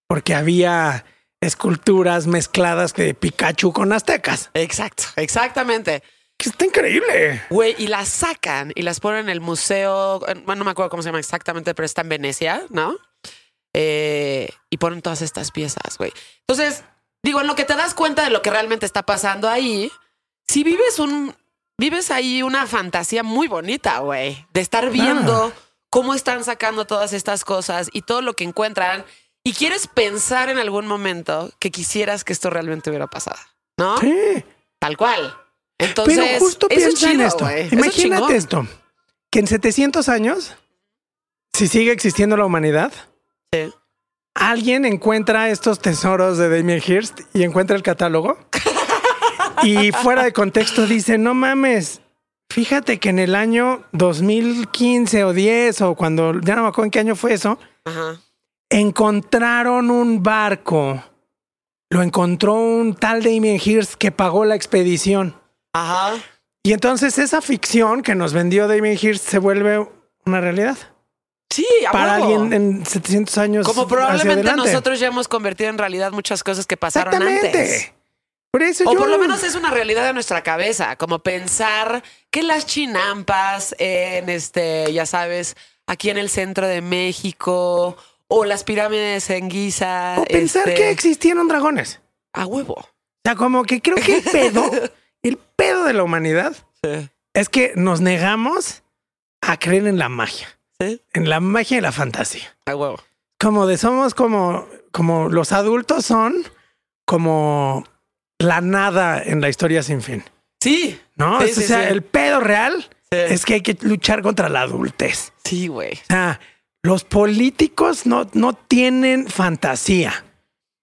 porque había esculturas mezcladas de Pikachu con aztecas. Exacto, exactamente. Que está increíble. Güey, y las sacan y las ponen en el museo, en- bueno, no me acuerdo cómo se llama exactamente, pero está en Venecia, ¿no? Eh, y ponen todas estas piezas, güey. Entonces, digo, en lo que te das cuenta de lo que realmente está pasando ahí, si vives un, vives ahí una fantasía muy bonita, güey, de estar viendo cómo están sacando todas estas cosas y todo lo que encuentran y quieres pensar en algún momento que quisieras que esto realmente hubiera pasado, ¿no? Sí. Tal cual. Entonces, Pero justo eso es piensa en chido, esto. es Imagínate esto. Que en 700 años, si sigue existiendo la humanidad, Sí. alguien encuentra estos tesoros de Damien Hirst y encuentra el catálogo y fuera de contexto dice, no mames, fíjate que en el año 2015 o 10 o cuando, ya no me acuerdo en qué año fue eso, Ajá. encontraron un barco. Lo encontró un tal Damien Hirst que pagó la expedición. Ajá. Y entonces esa ficción que nos vendió Damien Hirst se vuelve una realidad. Sí, a para huevo. alguien en 700 años. Como probablemente nosotros ya hemos convertido en realidad muchas cosas que pasaron Exactamente. antes. Por eso O yo. por lo menos es una realidad de nuestra cabeza, como pensar que las chinampas en este, ya sabes, aquí en el centro de México o las pirámides en Giza. O pensar este, que existieron dragones. a huevo. O sea, como que creo que el pedo, el pedo de la humanidad Sí. es que nos negamos a creer en la magia, Sí. en la magia y la fantasía. A huevo. Como de somos como, como los adultos son como la nada en la historia sin fin. Sí. ¿No? Sí, o sí, sea, sí. el pedo real es que hay que luchar contra la adultez. Sí, güey. O sea, los políticos no, no tienen fantasía,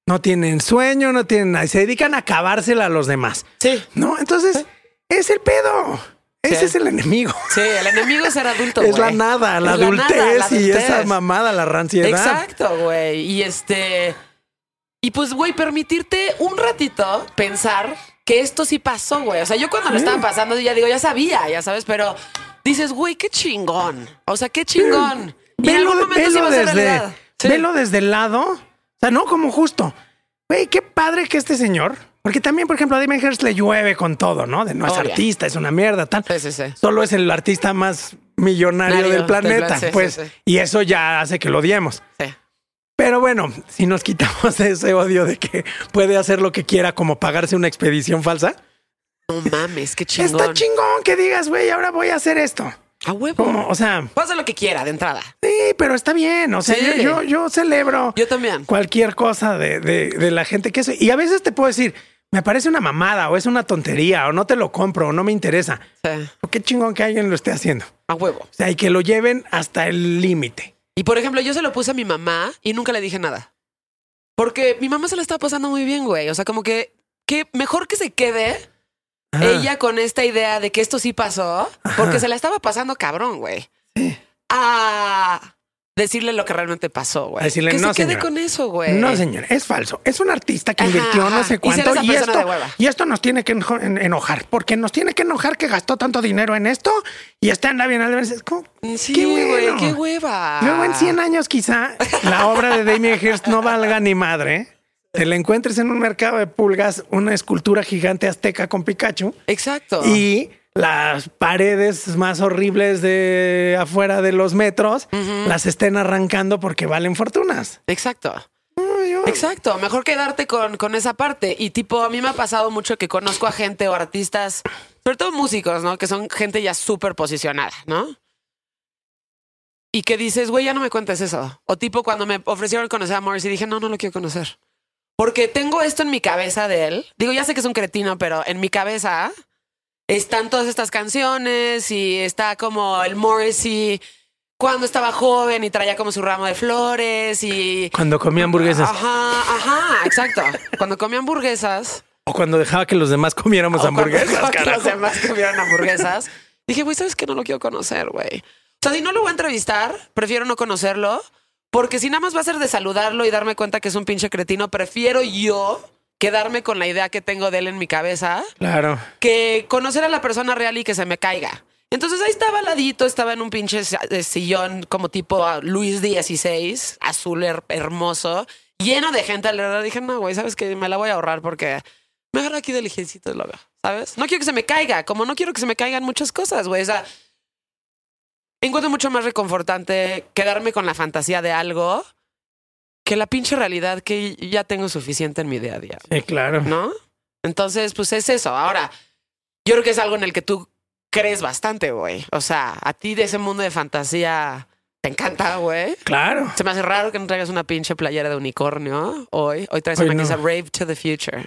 no tienen sueño, no tienen nada. y Se dedican a acabársela a los demás. Sí. ¿No? Entonces, es el pedo. Ese Sí. es el enemigo. Sí, el enemigo es ser adulto, es la nada, la Es la adultez, nada, la y adultez. esa mamada, la ranciedad. Exacto, güey. Y este. Y pues, güey, permitirte un ratito pensar que esto sí pasó, güey. O sea, yo cuando lo estaba pasando, ya digo, ya sabía, ya sabes, pero dices, güey, qué chingón. O sea, qué chingón. Y en Velo, algún momento velo desde. Sí. velo desde el lado. O sea, no como justo. Güey, qué padre que este señor. Porque también, por ejemplo, a Damien Hirst le llueve con todo, ¿no? De no es Obvio. artista, es una mierda, tal. Sí, sí, sí. Solo es el artista más millonario Nario del del planeta. plan- sí, pues, y eso ya hace que lo odiemos. Sí. Pero bueno, si nos quitamos ese odio de que puede hacer lo que quiera, como pagarse una expedición falsa, No mames, qué chingón. está chingón que digas, güey, ahora voy a hacer esto. A huevo. Como, o sea, hacer lo que quiera de entrada. sí, pero está bien. O sea, Sí. yo, yo, yo celebro Yo también. cualquier cosa de, de- de la gente que es. Y a veces te puedo decir, me parece una mamada o es una tontería o no te lo compro o no me interesa. Sí. Pero qué chingón que alguien lo esté haciendo. A huevo. O sea, y que lo lleven hasta el límite. Y por ejemplo, yo se lo puse a mi mamá y nunca le dije nada. Porque mi mamá se la estaba pasando muy bien, güey. O sea, como que, que mejor que se quede Ajá. ella con esta idea de que esto sí pasó, porque se la estaba pasando cabrón, güey. A decirle lo que realmente pasó, güey. Decirle, que "No, se quede con eso, güey. No, señor, es falso. Es un artista que Ajá, invirtió no sé Y cuánto y, persona esto, y esto nos tiene que eno- en- enojar, porque nos tiene que enojar que gastó tanto dinero en esto y está en la Bienal. Sí, qué güey, bueno. qué hueva. Luego en 100 años quizá la obra de Damien Hirst no valga ni madre. Te la encuentres en un mercado de pulgas, una escultura gigante azteca con Pikachu Exacto. y las paredes más horribles de afuera de los metros las estén arrancando porque valen fortunas. Exacto. Exacto, mejor quedarte con, con esa parte. Y tipo, a mí me ha pasado mucho que conozco a gente o artistas, sobre todo músicos, ¿no? Que son gente ya súper posicionada, ¿no? Y que dices, güey, ya no me cuentes eso. O tipo, cuando me ofrecieron conocer a Morrissey, dije, no, no lo quiero conocer. Porque tengo esto en mi cabeza de él. Digo, ya sé que es un cretino, pero en mi cabeza están todas estas canciones y está como el Morrissey cuando estaba joven y traía como su ramo de flores y Cuando comía hamburguesas Ajá, ajá, exacto. Cuando comía hamburguesas. o cuando dejaba que los demás comiéramos o cuando hamburguesas, dejaba que los demás comieran hamburguesas. Dije, güey, ¿sabes qué? No lo quiero conocer, güey. O sea, si no lo voy a entrevistar, prefiero no conocerlo. Porque si nada más va a ser de saludarlo y darme cuenta que es un pinche cretino, prefiero yo quedarme con la idea que tengo de él en mi cabeza Claro. que conocer a la persona real y que se me caiga. Entonces ahí estaba al ladito, estaba en un pinche eh, sillón como tipo a Luis XVI, azul her- hermoso, lleno de gente alrededor. Dije, no, güey, ¿sabes que Me la voy a ahorrar porque mejor aquí de lo veo, ¿sabes? No quiero que se me caiga, como no quiero que se me caigan muchas cosas, güey. O sea, encuentro mucho más reconfortante quedarme con la fantasía de algo que la pinche realidad que ya tengo suficiente en mi día a día. Sí, claro. ¿no? Entonces, pues es eso. Ahora, yo creo que es algo en el que tú crees bastante, güey. O sea, a ti de ese mundo de fantasía te encanta, güey. Claro. Se me hace raro que no traigas una pinche playera de unicornio hoy. Hoy traes Hoy una no. que dice Rave to the Future.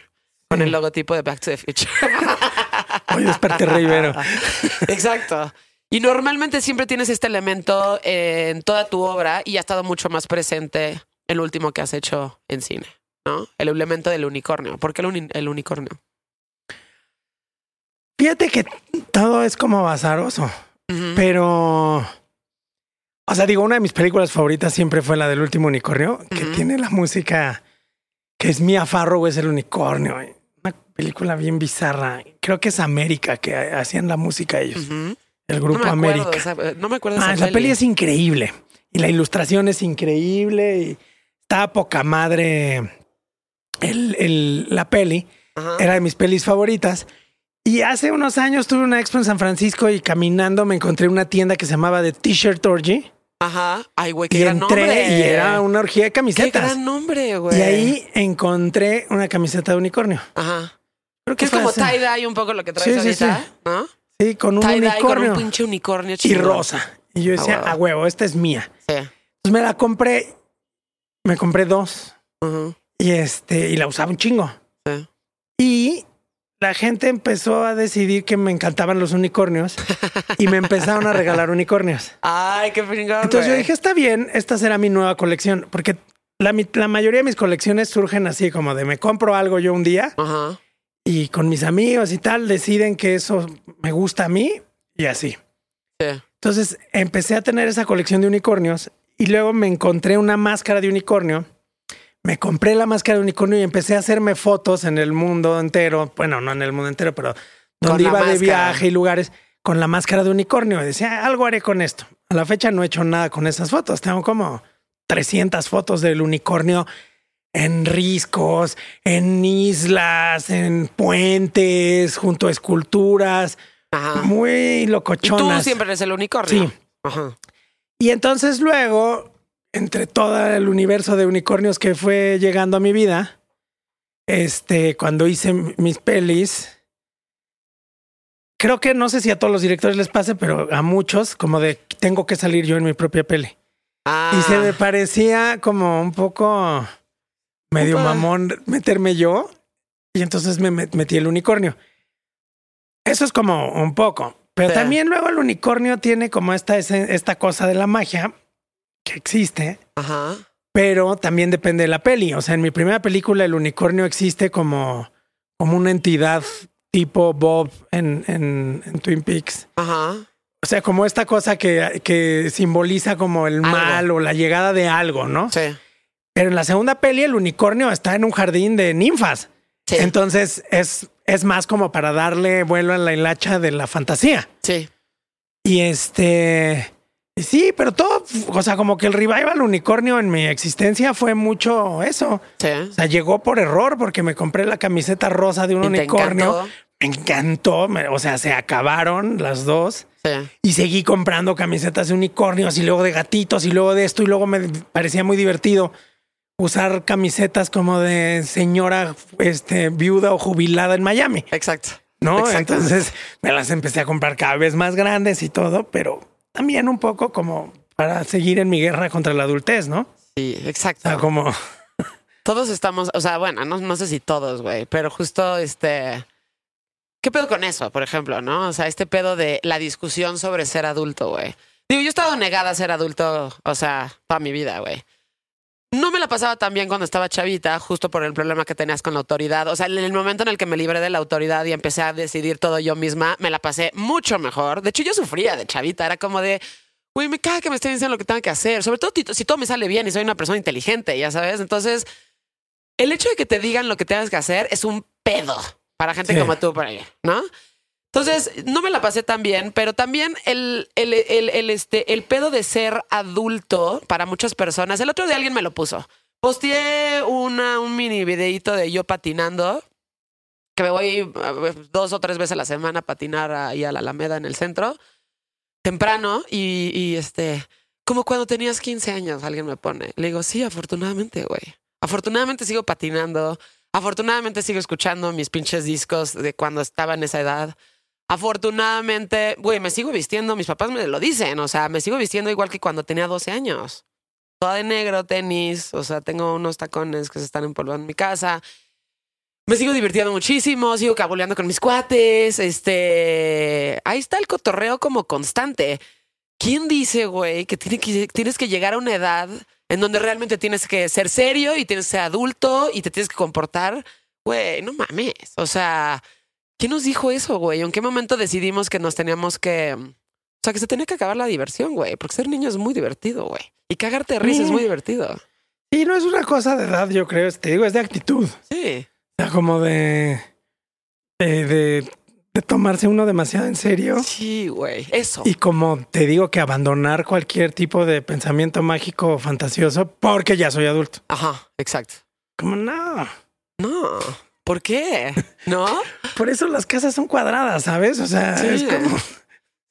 Con el logotipo de Back to the Future. Hoy desperté Rivero. Exacto. Y normalmente siempre tienes este elemento en toda tu obra y ha estado mucho más presente el último que has hecho en cine, ¿no? El elemento del unicornio. ¿Por qué el, uni- el unicornio? Fíjate que todo es como azaroso, Ujú. pero. O sea, digo, una de mis películas favoritas siempre fue la del último unicornio, que tiene la música que es Mia Farrow, es el unicornio. Una película bien bizarra. Creo que es América, que hacían la música ellos, el grupo no me acuerdo, América. no me acuerdo Ah, esa la peli es increíble. y la ilustración es increíble y está poca madre el, el- la peli. Ajá. Era de mis pelis favoritas. Y hace unos años tuve una expo en San Francisco y caminando me encontré una tienda que se llamaba The T-Shirt Orgy. Ajá. Ay, güey, qué Y gran entré nombre. y era una orgía de Qué camisetas. gran nombre, güey. Y ahí encontré una camiseta de unicornio. Ajá. Creo Que es como tie-dye un poco lo que traes Sí, sí, ahorita, sí. ¿no? Sí, con un Tie-dye con unicornio. un pinche unicornio y chingón. rosa. Y yo decía, a huevo, esta es mía. Sí. Entonces me la compré. Me compré dos. Y este, y la usaba un chingo. Sí. Y la gente empezó a decidir que me encantaban los unicornios y me empezaron a regalar unicornios. Ay, qué chingón, Entonces yo dije, está bien, esta será mi nueva colección, porque la, la mayoría de mis colecciones surgen así como de me compro algo yo un día y con mis amigos y tal deciden que eso me gusta a mí y así. Sí. Entonces empecé a tener esa colección de unicornios y luego me encontré una máscara de unicornio. Me compré la máscara de unicornio y empecé a hacerme fotos en el mundo entero. Bueno, no en el mundo entero, pero donde iba de viaje y lugares con la máscara de unicornio. Y decía, algo haré con esto. A la fecha no he hecho nada con esas fotos. Tengo como 300 fotos del unicornio en riscos, en islas, en puentes, junto a esculturas, Ajá. muy Y tú locochonas. siempre eres el unicornio. Sí. Ajá. Y entonces luego, entre todo el universo de unicornios que fue llegando a mi vida, este, cuando hice mis pelis, creo que no sé si a todos los directores les pase, pero a muchos, como de tengo que salir yo en mi propia peli. Ah. Y se me parecía como un poco medio Opa. mamón meterme yo. Y entonces me met- metí el unicornio. Eso es como un poco. Pero también luego el unicornio tiene como esta, esta cosa de la magia que existe, Ajá. pero también depende de la peli. O sea, en mi primera película el unicornio existe como, como una entidad tipo Bob en, en, en Twin Peaks. Ajá. O sea, como esta cosa que, que simboliza como el Algo. mal o la llegada de algo, ¿no? Sí. Pero en la segunda peli el unicornio está en un jardín de ninfas. Sí. Entonces es, es más como para darle vuelo a la hilacha de la fantasía. sí. Y este... Sí, pero todo, o sea, como que el revival unicornio en mi existencia fue mucho eso. Sí. O sea, llegó por error porque me compré la camiseta rosa de un ¿Y te unicornio. encantó? Me encantó. me- o sea, se acabaron las dos. Sí. Y seguí comprando camisetas de unicornios y luego de gatitos y luego de esto y luego me parecía muy divertido usar camisetas como de señora este, viuda o jubilada en Miami, Exacto. ¿no? Exacto. Entonces me las empecé a comprar cada vez más grandes y todo, pero también un poco como para seguir en mi guerra contra la adultez, ¿no? Sí, O exacto. sea, como Todos estamos, o sea, bueno, no, no sé si todos, güey, pero justo este. ¿Qué pedo con eso, por ejemplo, no? O sea, este pedo de la discusión sobre ser adulto, güey. Digo, yo he estado negada a ser adulto, o sea, toda mi vida, güey. No me la pasaba tan bien cuando estaba chavita, justo por el problema que tenías con la autoridad. O sea, en el momento en el que me libré de la autoridad y empecé a decidir todo yo misma, me la pasé mucho mejor. De hecho, yo sufría de chavita. Era como de, güey, me caga que me estén diciendo lo que tengo que hacer. Sobre todo si- todo me sale bien y soy una persona inteligente, ya sabes. Entonces, el hecho de que te digan lo que tengas que hacer es un pedo para gente Sí. como tú por ahí, ¿no? Entonces, no me la pasé tan bien, pero también el, el, el, este, el pedo de ser adulto para muchas personas. El otro día alguien me lo puso. Posteé una, un mini videito de yo patinando, que me voy dos o tres veces a la semana a patinar ahí a la Alameda en el centro, temprano, y, y este, como cuando tenías 15 años, alguien me pone. Le digo, sí, afortunadamente, güey. Afortunadamente sigo patinando. Afortunadamente sigo escuchando mis pinches discos de cuando estaba en esa edad. Afortunadamente, güey, me sigo vistiendo, mis papás me lo dicen, o sea, me sigo vistiendo igual que cuando tenía 12 años. Toda de negro, tenis, o sea, tengo unos tacones que se están empolvando en mi casa. Me sigo divirtiendo muchísimo, sigo cabuleando con mis cuates, este... Ahí está el cotorreo como constante. ¿Quién dice, güey, que, que tienes que llegar a una edad en donde realmente tienes que ser serio y tienes que ser adulto y te tienes que comportar? Güey, no mames. O sea, ¿quién nos dijo eso, güey? ¿En qué momento decidimos que nos teníamos que... O sea, que se tenía que acabar la diversión, güey. Porque ser niño es muy divertido, güey. Y cagarte de risa es muy divertido. Sí, no es una cosa de edad, yo creo. Te digo, es de actitud. Sí. O sea, como de, de, de, de tomarse uno demasiado en serio. Sí, güey. Eso. Y como te digo que abandonar cualquier tipo de pensamiento mágico o fantasioso porque ya soy adulto. Ajá, exacto. Como no. No. ¿Por qué? ¿No? Por eso las casas son cuadradas, ¿sabes? O sea, Sí. es como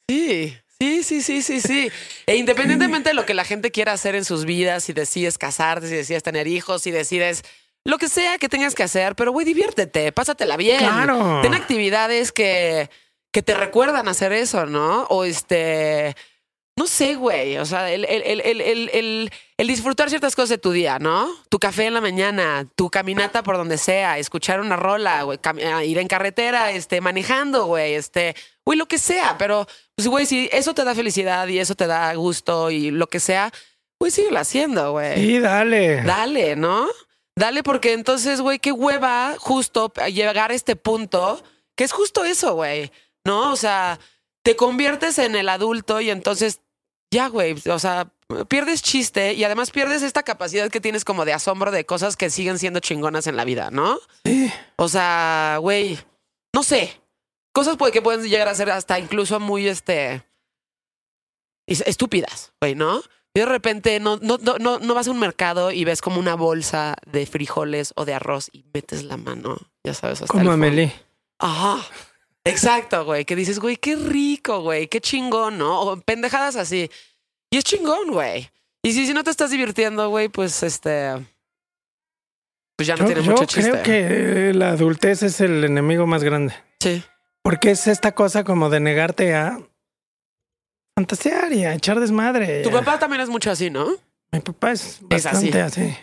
Sí. Sí, sí, sí, sí, sí. E independientemente de lo que la gente quiera hacer en sus vidas, si decides casarte, si decides tener hijos, si decides lo que sea que tengas que hacer, pero güey, diviértete, pásatela bien. Claro. Ten actividades que, que te recuerdan hacer eso, ¿no? O este. No sé, güey. O sea, el, el, el, el, disfrutar ciertas cosas de tu día, ¿no? Tu café en la mañana, tu caminata por donde sea, escuchar una rola, güey, ah, ir en carretera, este, manejando, güey, este, güey, lo que sea. Pero, pues, güey, si eso te da felicidad y eso te da gusto y lo que sea, güey, síguelo haciendo, güey. Sí, dale. Dale, ¿no? Dale, porque entonces, güey, qué hueva justo llegar a este punto, que es justo eso, güey, ¿no? O sea, te conviertes en el adulto y entonces, ya, güey, o sea, pierdes chiste y además pierdes esta capacidad que tienes como de asombro de cosas que siguen siendo chingonas en la vida, ¿no? Sí. O sea, güey, no sé. Cosas puede- que pueden llegar a ser hasta incluso muy, este, es- estúpidas, güey, ¿no? Y de repente no, no, no, no, no vas a un mercado y ves como una bolsa de frijoles o de arroz y metes la mano, ya sabes, hasta Como. Amelie. Ajá. Exacto, güey. Que dices, güey, qué rico, güey, qué chingón, ¿no? O pendejadas así. Y es chingón, güey. Y si, si no te estás divirtiendo, güey, pues este. Pues ya no Yo, tiene yo mucho chiste. creo que la adultez es el enemigo más grande. Sí. Porque es esta cosa como de negarte a fantasear y a echar desmadre. Tu papá también es mucho así, ¿no? Mi papá es Es así. bastante así.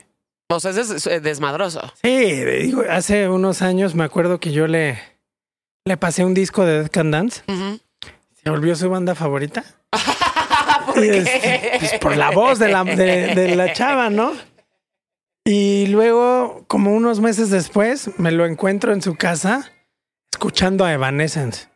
O sea, es desmadroso. Sí, digo, hace unos años me acuerdo que yo le, le pasé un disco de Dead Can Dance. Se volvió su banda favorita. ¿Por Y qué? es- pues, por la voz de la, de, de la chava, ¿no? Y luego, como unos meses después, me lo encuentro en su casa escuchando a Evanescence.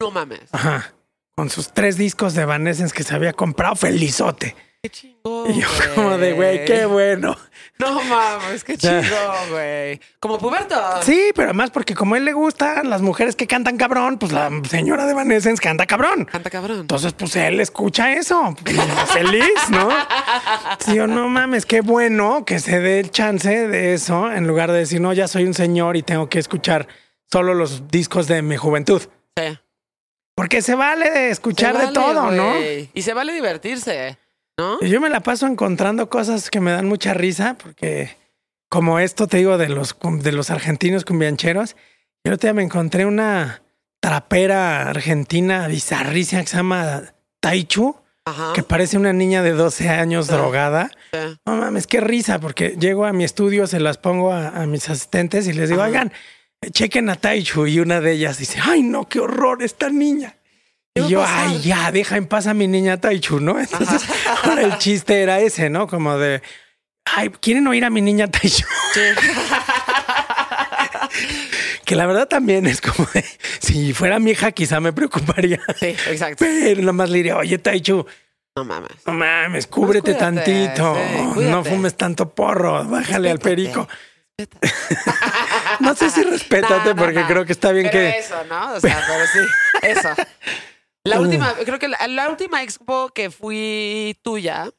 No mames. Ajá. Con sus tres discos de Evanescence que se había comprado felizote. Qué chingón. Y yo como de, güey, qué bueno. No mames, qué chingón, güey. Como puberto. Sí, pero además porque como a él le gustan las mujeres que cantan cabrón, pues la señora de Evanescence canta cabrón. Canta cabrón. Entonces, pues él escucha eso. Feliz, ¿no? Sí, o no mames, qué bueno que se dé el chance de eso en lugar de decir, no, ya soy un señor y tengo que escuchar solo los discos de mi juventud. Sí. Porque se vale de escuchar Se de todo, ¿no? güey. Y se vale divertirse, ¿no? Yo me la paso encontrando cosas que me dan mucha risa porque como esto te digo de los de los argentinos cumbiancheros, el otro día me encontré una trapera argentina bizarrísima que se llama Taichu, Ajá. que parece una niña de 12 años drogada. Sí. No mames, qué risa, porque llego a mi estudio, se las pongo a, a mis asistentes y les digo, Ajá. oigan, chequen a Taichu. Y una de ellas dice, ay, no, qué horror esta niña. ¿Qué va Y yo, ay, ya, deja en paz a mi niña Taichu, ¿no? Entonces, ahora el chiste era ese, ¿no? Como de, ay, ¿quieren oír a mi niña Taichu? Sí. Que la verdad también es como de, si fuera mi hija, quizá me preocuparía. Sí, exacto. Pero nada más le diría, oye, Taichu, No mames. no mames, cúbrete Pues cuídate, tantito. sí, no fumes tanto porro, bájale al perico. No sé si respétate, No, no, porque no. creo que está bien Pero que. eso, ¿no? O sea, pero sí, eso. La última, creo que la, la última expo que fui tuya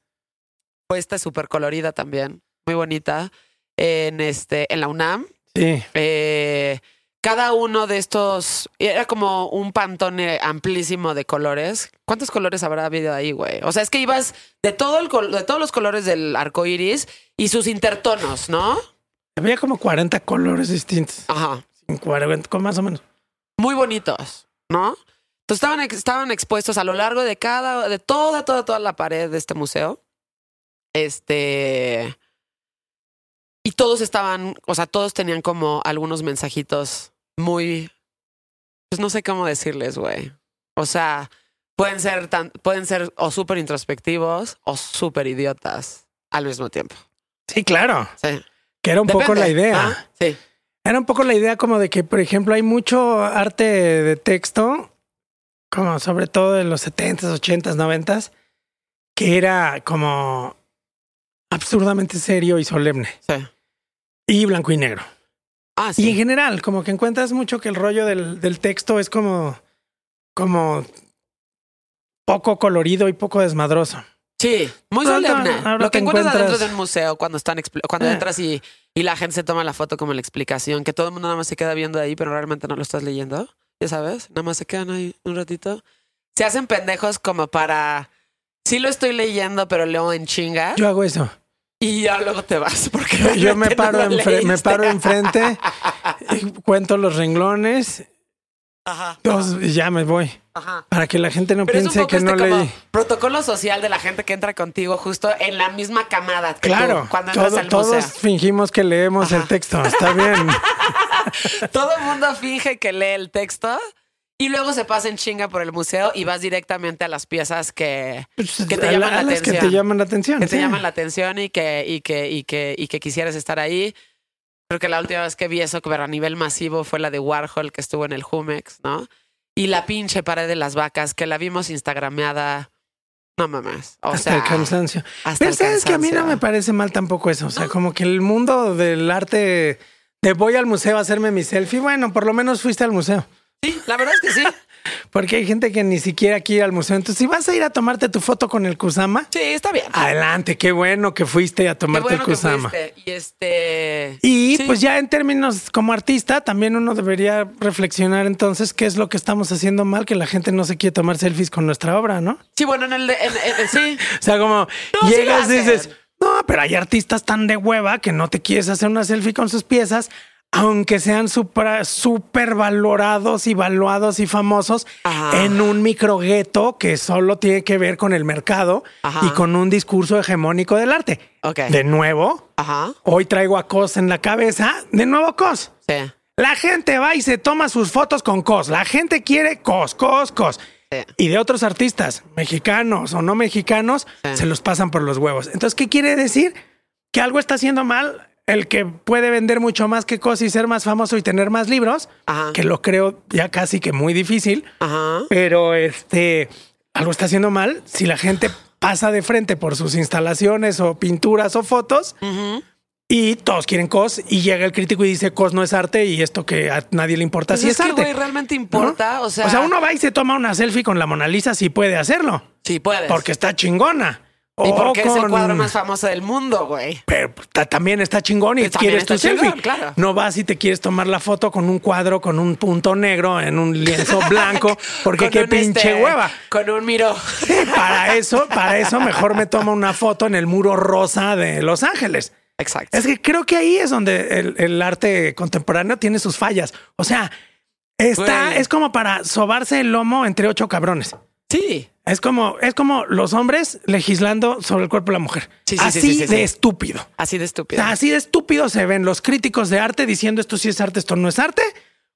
fue esta súper colorida también, muy bonita, en este, en la UNAM. Sí, Eh, cada uno de estos era como un pantone amplísimo de colores. ¿Cuántos colores habrá habido ahí, güey? O sea, es que ibas de todo el de todos los colores del arco iris y sus intertonos, ¿no? había como 40 colores distintos. Ajá. 40, con más o menos. muy bonitos, ¿no? Entonces estaban, estaban expuestos a lo largo de cada, de toda, toda, toda la pared de este museo. Este. Y todos estaban, o sea, todos tenían como algunos mensajitos muy. Pues no sé cómo decirles, güey. O sea, pueden ser tan, pueden ser o súper introspectivos o súper idiotas al mismo tiempo. Sí, claro. Sí. Que era un poco la idea. Sí. Era un poco la idea como de que, por ejemplo, hay mucho arte de texto, como sobre todo de los 70s, 80s, 90s, que era como absurdamente serio y solemne. Sí. Y blanco y negro. Ah, Y en general, como que encuentras mucho que el rollo del, del texto es como, como poco colorido y poco desmadroso. Sí, muy solemne. ahora Lo que encuentras encuentras- adentro de un museo cuando están cuando Eh. entras y, y la gente se toma la foto como la explicación, que todo el mundo nada más se queda viendo ahí, pero realmente no lo estás leyendo. Ya sabes, nada más se quedan ahí un ratito. Se hacen pendejos como para. Sí lo estoy leyendo, pero leo en chinga. Yo hago eso. y ya luego te vas. Porque Yo, me paro, no me paro enfrente, cuento los renglones, Ajá. dos, y ya me voy. Ajá. Para que la gente no Pero es un piense poco que este no como leí. protocolo social de la gente que entra contigo justo en la misma camada. que tú, Claro, cuando todo- al todos museo. fingimos que leemos el texto. Está bien. Todo el mundo finge que lee el texto y luego se pasa en chinga por el museo y vas directamente a las piezas que, que te llaman la a las que atención. te llaman la atención. que te llaman la atención y que, y que, y que, y que quisieras estar ahí. Creo que la última vez que vi eso, pero a nivel masivo, fue la de Warhol que estuvo en el Jumex, ¿no? Y la pinche pared de las vacas que la vimos instagrameada. No mames. O hasta sea, el cansancio. hasta Pero el sabes que a mí no me parece mal tampoco eso. O sea, como que el mundo del arte de voy al museo a hacerme mi selfie. Bueno, por lo menos fuiste al museo. Sí, la verdad es que sí. Porque hay gente que ni siquiera quiere ir al museo. Entonces, si vas a ir a tomarte tu foto con el Kusama, Sí, está bien. adelante. Qué bueno que fuiste a tomarte bueno el Kusama. Y este. Y Sí. pues ya en términos como artista, también uno debería reflexionar entonces qué es lo que estamos haciendo mal, que la gente no se quiere tomar selfies con nuestra obra, ¿no? Sí, bueno, en el. en- sí. O sea, como No, sí llegas hacen. dices, no, pero hay artistas tan de hueva que no te quieres hacer una selfie con sus piezas, aunque sean súper super valorados y valuados y famosos Ajá. en un micro gueto que solo tiene que ver con el mercado Ajá. y con un discurso hegemónico del arte. De nuevo, Ajá. hoy traigo a Cos en la cabeza. De nuevo, Cos. Sí. La gente va y se toma sus fotos con Cos. La gente quiere Cos, Cos, Cos. Sí. Y de otros artistas, mexicanos o no mexicanos, Sí. se los pasan por los huevos. Entonces, ¿qué quiere decir? Que algo está haciendo mal el que puede vender mucho más que Cos y ser más famoso y tener más libros, Ajá. que lo creo ya casi que muy difícil, Ajá. pero este, algo está haciendo mal si la gente pasa de frente por sus instalaciones o pinturas o fotos y todos quieren cos y llega el crítico y dice cos no es arte y esto que a nadie le importa Pues si es es, que, arte. realmente importa. ¿no? O sea, uno va y se toma una selfie con la Mona Lisa si puede hacerlo Sí, puedes. porque está chingona. Y O porque es el cuadro más famoso del mundo, güey. pero pues, ta- también está chingón y Pues quieres tu selfie. No vas y te quieres tomar la foto con un cuadro con un punto negro en un lienzo blanco porque qué un, pinche este, hueva. Con un miro. Sí, para eso, para eso mejor me tomo una foto en el muro rosa de Los Ángeles. Exacto. Es que creo que ahí es donde el, el arte contemporáneo tiene sus fallas. O sea, está, Güey. es como para sobarse el lomo entre ocho cabrones. Sí. Es como, es como los hombres legislando sobre el cuerpo de la mujer. Sí, sí, sí, así sí, de estúpido. Así de estúpido. así de estúpido se ven los críticos de arte diciendo esto sí es arte, esto no es arte,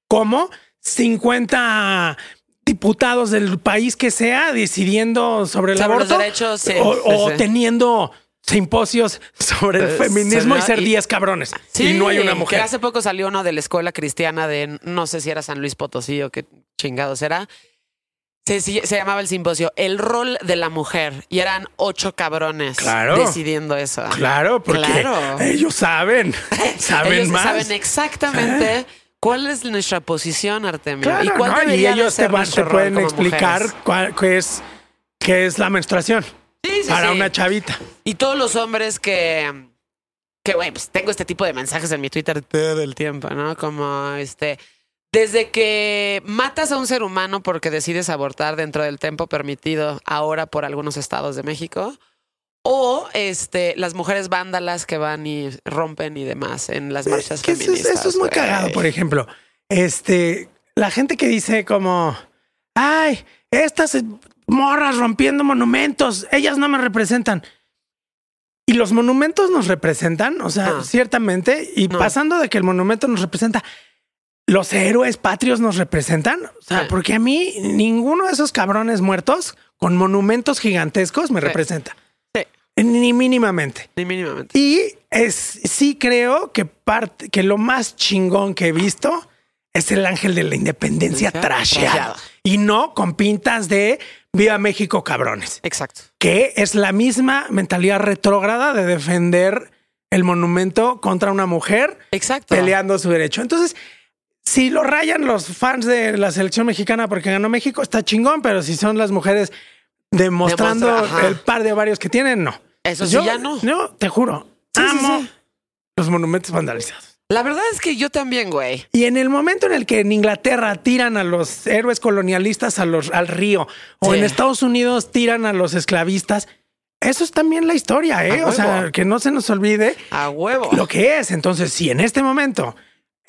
como 50 diputados del país que sea decidiendo sobre el Sobre los aborto derechos, o, teniendo simposios sobre el Eh, feminismo y se- ser y- 10 cabrones Sí, y no hay una Que mujer. hace poco salió uno de la escuela cristiana de no sé si era San Luis Potosí o qué chingados era. Se, se llamaba el simposio El rol de la mujer y eran ocho cabrones Claro. decidiendo eso. Claro, porque Claro. ellos saben, saben Ellos más. saben exactamente cuál es nuestra posición, Artemio. Claro, y cuál ¿no? y ellos te, van- pueden explicar cuál- qué es qué es la menstruación Sí, sí, para sí. una chavita. Y todos los hombres que, que güey, pues tengo este tipo de mensajes en mi Twitter todo el tiempo, ¿no? Como este, desde que matas a un ser humano porque decides abortar dentro del tiempo permitido ahora por algunos estados de México, o este, las mujeres vándalas que van y rompen y demás en las marchas Es que eso, es- feministas. eso es muy güey. cagado, por ejemplo. Este, la gente que dice como, ay, estas morras rompiendo monumentos, ellas no me representan. Y los monumentos nos representan, o sea, Ah. ciertamente, y No. pasando de que el monumento nos representa, los héroes patrios nos representan, o sea, Sí. porque a mí ninguno de esos cabrones muertos con monumentos gigantescos me Sí. representa, Sí, ni mínimamente. ni mínimamente. Y es, sí creo que parte, que lo más chingón que he visto es el ángel de la independencia Trasheado. trasheado. Y no con pintas de Viva México cabrones. Exacto. Que es la misma mentalidad retrógrada de defender el monumento contra una mujer Exacto. peleando su derecho. Entonces, si lo rayan los fans de la selección mexicana porque ganó México, está chingón, pero si son las mujeres demostrando Demostra- el par de varios que tienen, no. Eso sí, Yo- ya no. No, te juro, Sí, amo sí. los monumentos vandalizados. La verdad es que yo también, güey. Y en el momento en el que en Inglaterra tiran a los héroes colonialistas a los, al río, o en Estados Unidos tiran a los esclavistas, eso es también la historia, ¿eh? A O sea, que no se nos olvide A huevo. lo que es. Entonces, si en este momento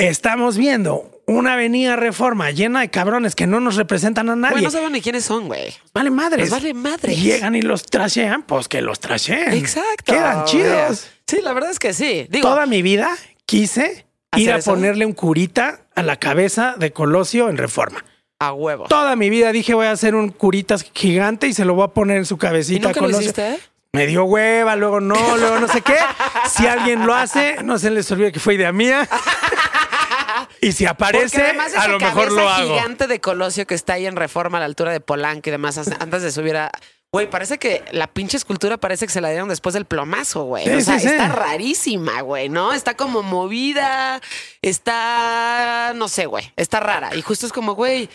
estamos viendo una avenida reforma llena de cabrones que no nos representan a nadie, Güey, no saben ni quiénes son, güey. vale madres. Les vale madres. Llegan y los trashean, pues que los trasheen. Exacto. Quedan chidos. Sí, la verdad es que sí. Digo, Toda mi vida quise ¿Hacer ir a eso? ponerle un curita a la cabeza de Colosio en reforma. a huevo. Toda mi vida dije voy a hacer un curitas gigante y se lo voy a poner en su ¿Y cabecita. nunca lo hiciste? Me dio hueva, luego no, luego no sé qué. Si alguien lo hace, no se les olvide que fue idea mía. Y si aparece, además de a lo mejor lo hago. gigante de Colosio que está ahí en Reforma a la altura de Polanco y demás, antes de subir a... Güey, parece que la pinche escultura parece que se la dieron después del plomazo, güey. Sí, o sea, sí, sí. está rarísima, güey, ¿no? Está como movida, está... no sé, güey, está rara. Y justo es como, güey,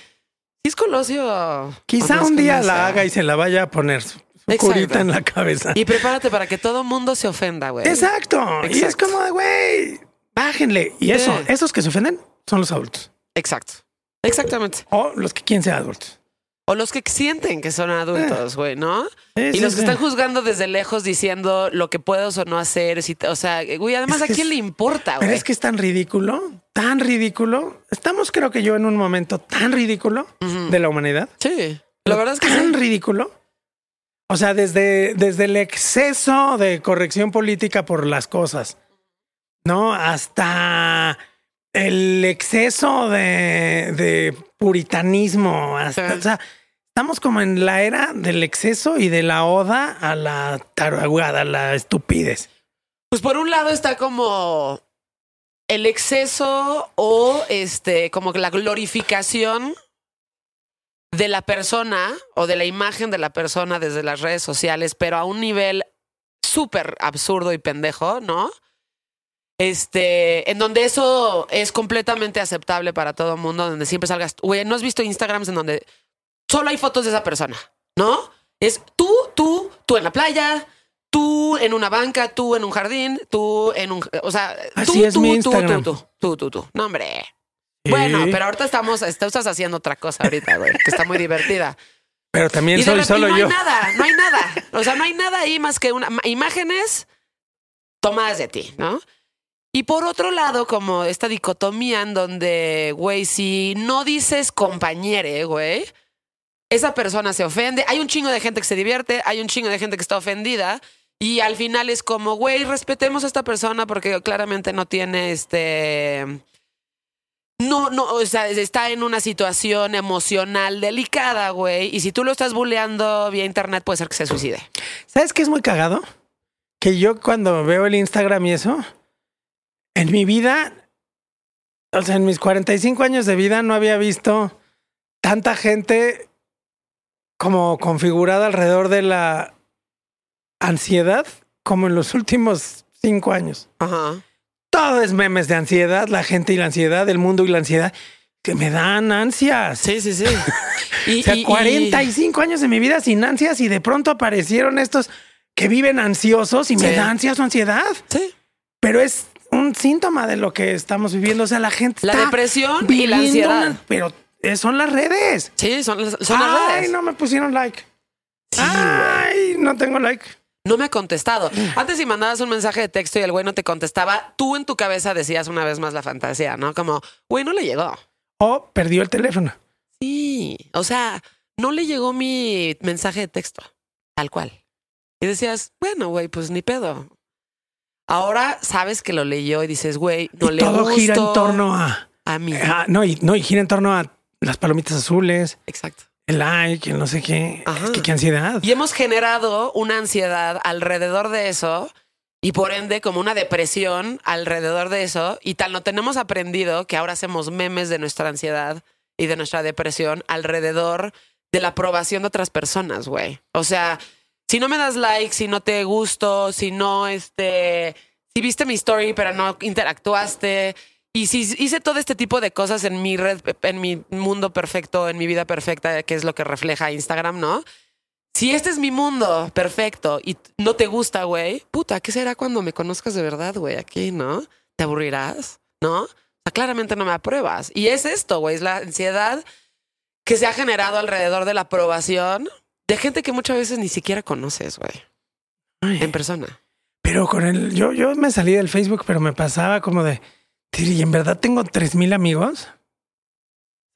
si es Colosio... Quizá pues, un día ¿cómo la haga y se la vaya a poner su, su Exacto. curita en la cabeza. Y prepárate para que todo mundo se ofenda, güey. Exacto. Y es Exacto. como güey, bájenle. Y eso, Sí. esos que se ofenden son los adultos. Exacto. Exactamente. O los que quieren ser adultos. O los que sienten que son adultos, güey, ¿no? Sí, Y sí, los que sí. están juzgando desde lejos diciendo lo que puedes o no hacer. Si te- o sea, güey, además, Es ¿a quién es- le importa, Pero güey? es que es tan ridículo, tan ridículo. Estamos, creo que yo, en un momento tan ridículo de la humanidad. Sí. La verdad es que tan ridículo. O sea, desde, desde el exceso de corrección política por las cosas, ¿no? Hasta el exceso de, de puritanismo. Hasta, Sí. O sea, estamos como en la era del exceso y de la oda a la taruagada, a la estupidez. Pues por un lado está como el exceso o este, como la glorificación de la persona o de la imagen de la persona desde las redes sociales, pero a un nivel súper absurdo y pendejo, ¿no? Este, en donde eso es completamente aceptable para todo el mundo, donde siempre salgas, güey, ¿no has visto Instagrams en donde solo hay fotos de esa persona, ¿no? Es tú, tú, tú en la playa, tú en una banca, tú en un jardín, tú en un, o sea, Así tú, es tú, mi tú, tú, tú, tú, tú, tú. No, hombre. Bueno, pero ahorita estamos, está- estás haciendo otra cosa ahorita, güey, que está muy divertida. Pero también Y, soy solo no yo. hay nada, no hay nada. O sea, no hay nada ahí más que una, imágenes tomadas de ti, ¿no? Y por otro lado, como esta dicotomía en donde, güey, si no dices compañere, güey, esa persona se ofende. Hay un chingo de gente que se divierte, hay un chingo de gente que está ofendida. Y al final es como, güey, respetemos a esta persona porque claramente no tiene este. No, no, o sea, está en una situación emocional delicada, güey. Y si tú lo estás bulleando vía internet, puede ser que se suicide. ¿Sabes qué es muy cagado? Que yo cuando veo el Instagram y eso, en mi vida, o sea, en mis 45 años de vida no había visto tanta gente como configurada alrededor de la ansiedad como en los últimos cinco años. Ajá. Todo es memes de ansiedad, la gente y la ansiedad, el mundo y la ansiedad, que me dan ansias. Sí, sí, sí. Y, O sea, y- y- 45 años de mi vida sin ansias y de pronto aparecieron estos que viven ansiosos y me Sí. da ansias o ansiedad. Sí. Pero es un síntoma de lo que estamos viviendo. O sea, la gente La está depresión y la ansiedad. una- pero eh, son las redes. Sí, son, las- son las Ay, redes. no me pusieron like. Sí, güey. Ay, no tengo like. No me ha contestado. Antes si mandabas un mensaje de texto y el güey no te contestaba, tú en tu cabeza decías una vez más la fantasía, ¿no? Como, güey, no le llegó. O perdió el teléfono. Sí. O sea, no le llegó mi mensaje de texto. Tal cual. Y decías, bueno, güey, pues ni pedo. Ahora sabes que lo leyó y dices, güey, no y le todo gira en torno a, a mí. a- no, y, no, y gira en torno a las palomitas azules, Exacto. el like, el no sé qué. Ajá. Es que qué ansiedad. Y hemos generado una ansiedad alrededor de eso y por ende como una depresión alrededor de eso y tal no tenemos aprendido que ahora hacemos memes de nuestra ansiedad y de nuestra depresión alrededor de la aprobación de otras personas, güey. O sea, si no me das like, si no te gusto, si no este si viste mi story pero no interactuaste y si hice todo este tipo de cosas en mi red, en mi mundo perfecto, en mi vida perfecta, que es lo que refleja Instagram, ¿no? Si este es mi mundo perfecto y no te gusta, güey, puta, ¿qué será cuando me conozcas de verdad, güey? Aquí, ¿no? ¿Te aburrirás? ¿No? O sea, claramente no me apruebas. Y es esto, güey, es la ansiedad que se ha generado alrededor de la aprobación de gente que muchas veces ni siquiera conoces, güey. En persona. Pero con el, yo, yo me salí del Facebook, pero me pasaba como de, ¿y en verdad tengo tres mil amigos?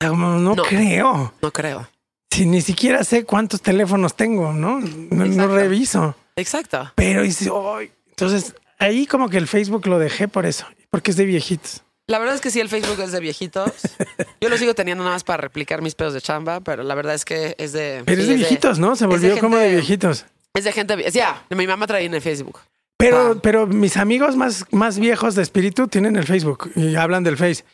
Como, no, No. creo. No creo. Si ni siquiera sé cuántos teléfonos tengo, ¿no? No, reviso. Exacto. Pero dice, "Ay". entonces ahí como que el Facebook lo dejé por eso, porque es de viejitos. La verdad es que sí, el Facebook es de viejitos. Yo lo sigo teniendo nada más para replicar mis pedos de chamba, pero la verdad es que es de. Pero es de viejitos, ¿no? Se de volvió como de viejitos. Es de gente. Ya, mi mamá traía en el Facebook. Pero, Ah. pero mis amigos más, más viejos de espíritu tienen el Facebook y hablan del Face.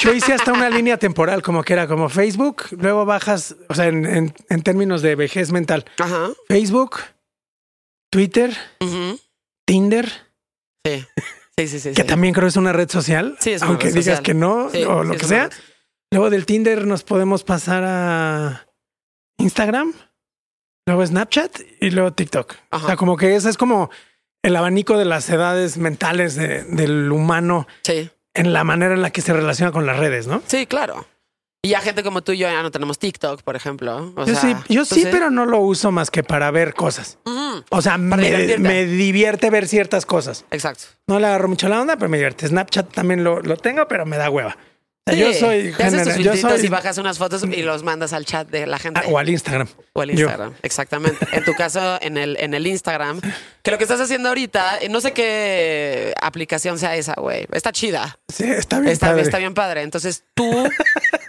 Yo hice hasta una línea temporal, como que era como Facebook, luego bajas, o sea, en, en- en términos de vejez mental, Ajá. Facebook, Twitter. Tinder, Sí. Sí, sí, sí. que sí. también creo es una red social, Sí, es una aunque red digas social. que no, Sí, o lo sí, que sea. red. Luego del Tinder nos podemos pasar a Instagram, luego Snapchat y luego TikTok. Ajá. O sea, como que ese es como el abanico de las edades mentales de- del humano Sí. en la manera en la que se relaciona con las redes, ¿no? Sí, claro. Y ya gente como tú y yo ya no tenemos TikTok, por ejemplo. O yo sea, sí, yo sí, pero no lo uso más que para ver cosas. O sea, me, me divierte ver ciertas cosas. Exacto. No le agarro mucho la onda, pero me divierte. Snapchat también lo, lo tengo, pero me da hueva. Sea, yo Sí. soy Te haces tus yo soy y bajas unas fotos y los mandas al chat de la gente. Ah, o al Instagram. O Yo. Instagram, exactamente. En tu caso, en el, en el Instagram, que lo que estás haciendo ahorita, eh, no sé qué aplicación sea esa, güey. Está chida. Sí, está bien. Está, padre. está bien padre. Entonces tú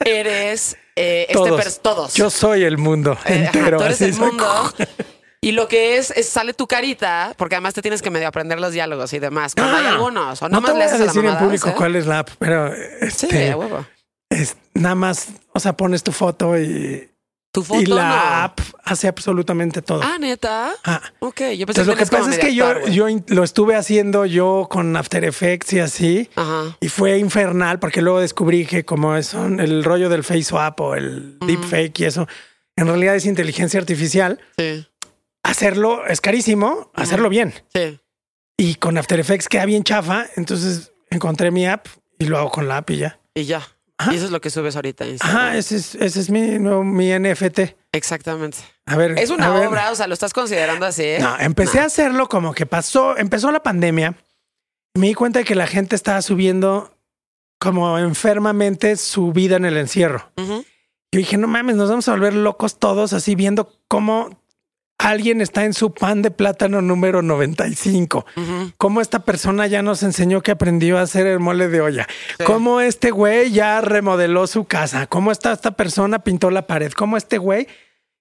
eres eh, este Todos. todos. Yo soy el mundo Eh, ajá, entero. tú eres así el soy. mundo. Y lo que es, es sale tu carita, porque además te tienes que medio aprender los diálogos y demás. Cuando hay Ah, algunos. O No nomás te voy a decir en público ¿eh? cuál es la app, pero Sí, este, a huevo. es nada más, o sea, pones tu foto y, Tu foto y la no. app hace absolutamente todo. Ah, neta. Ah. Ok, yo pensé Entonces lo que tenías como pasa es que yo, yo lo estuve haciendo yo con After Effects y así. Ajá. Y fue infernal porque luego descubrí que como es el rollo del face swap o el deepfake y eso, en realidad es inteligencia artificial. Sí, Hacerlo es carísimo, hacerlo bien. sí. Y con After Effects queda bien chafa. Entonces encontré mi app y lo hago con la app y ya. Y ya. Ajá. Y eso es lo que subes ahorita. Ajá, ese es, ese es mi, nuevo- mi NFT. Exactamente. A ver. Es una ver. obra, o sea, lo estás considerando así. ¿eh? No, empecé a hacerlo como que pasó, empezó la pandemia. Me di cuenta de que la gente estaba subiendo como enfermamente su vida en el encierro. Yo dije, no mames, nos vamos a volver locos todos así viendo cómo alguien está en su pan de plátano número 95. Ujú. Cómo esta persona ya nos enseñó que aprendió a hacer el mole de olla. Sí. Cómo este güey ya remodeló su casa. Cómo esta, esta persona pintó la pared. Cómo este güey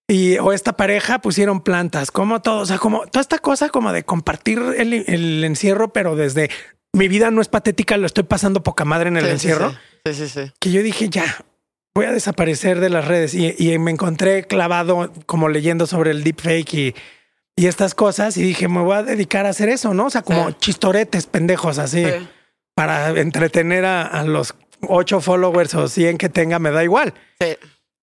y o esta pareja pusieron plantas. Cómo todo, o sea, como toda esta cosa como de compartir el, el encierro, pero desde mi vida no es patética, lo estoy pasando poca madre en el sí, encierro Sí, sí, sí. que yo dije, ya, voy a desaparecer de las redes. Y, y me encontré clavado como leyendo sobre el deepfake y, y estas cosas. Y dije, me voy a dedicar a hacer eso, ¿no? O sea, como Sí. chistoretes pendejos así Sí. para entretener a, a los ocho followers o 100 que tenga, me da igual. Sí.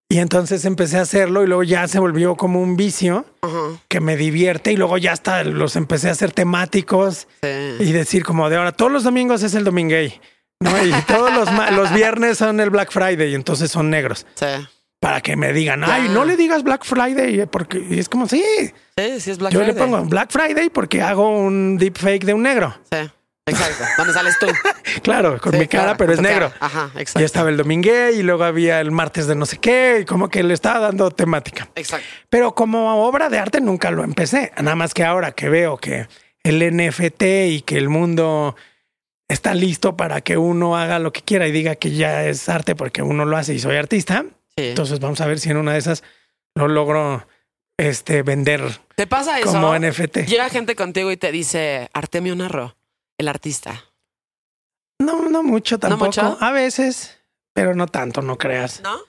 Y entonces empecé a hacerlo y luego ya se volvió como un vicio Ujú. que me divierte y luego ya hasta los empecé a hacer temáticos y decir como de ahora todos los domingos es el dominguey, ¿no? Y todos los, los viernes son el Black Friday y entonces son negros Sí. para que me digan, ay, no le digas Black Friday porque y es como, sí, Sí, sí es Black yo Friday. le pongo Black Friday porque hago un deepfake de un negro. Sí. Exacto. ¿Dónde sales tú? Claro, con Sí, mi cara, claro, pero es negro. cara. Ajá, Y exacto. estaba el dominguey y luego había el martes de no sé qué y como que le estaba dando temática. Exacto. Pero como obra de arte nunca lo empecé. Nada más que ahora que veo que el NFT y que el mundo está listo para que uno haga lo que quiera y diga que ya es arte porque uno lo hace y soy artista. Sí. Entonces vamos a ver si en una de esas lo logro este vender ¿Te pasa eso? como NFT. Llega gente contigo y te dice Artemio Narro, el artista. No, no mucho tampoco. mucho? A veces, pero no tanto, no creas. ¿No?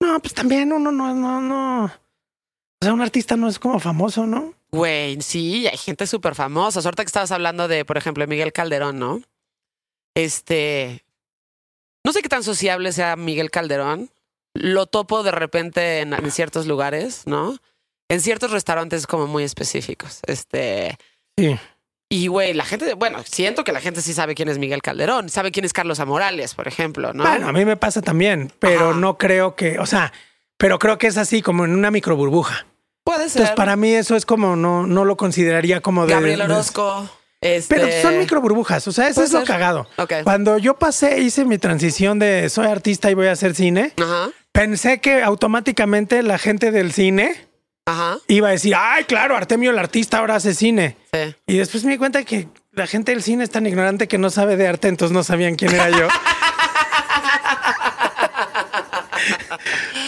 No, pues también uno no, no, no. O sea, un artista no es como famoso, ¿no? Güey, sí, hay gente súper famosa. Ahorita que estabas hablando de, por ejemplo, Miguel Calderón, ¿no? Este. No sé qué tan sociable sea Miguel Calderón. Lo topo de repente en, en ciertos lugares, ¿no? En ciertos restaurantes como muy específicos. Este. Sí. Y, güey, la gente, bueno, siento que la gente sí sabe quién es Miguel Calderón, sabe quién es Carlos Amorales, por ejemplo, ¿no? Bueno, a mí me pasa también, pero Ajá. no creo que, o sea, pero creo que es así como en una micro burbuja. Puede ser. Entonces, para mí eso es como no, no lo consideraría como de. Gabriel Orozco. Este... Pero son micro burbujas, o sea, eso es lo cagado. Ok. Cuando yo pasé, hice mi transición de soy artista y voy a hacer cine, Ajá, pensé que automáticamente la gente del cine ajá, iba a decir, ay, claro, Artemio el artista ahora hace cine. sí. Y después me di cuenta que la gente del cine es tan ignorante que no sabe de arte, entonces no sabían quién era yo.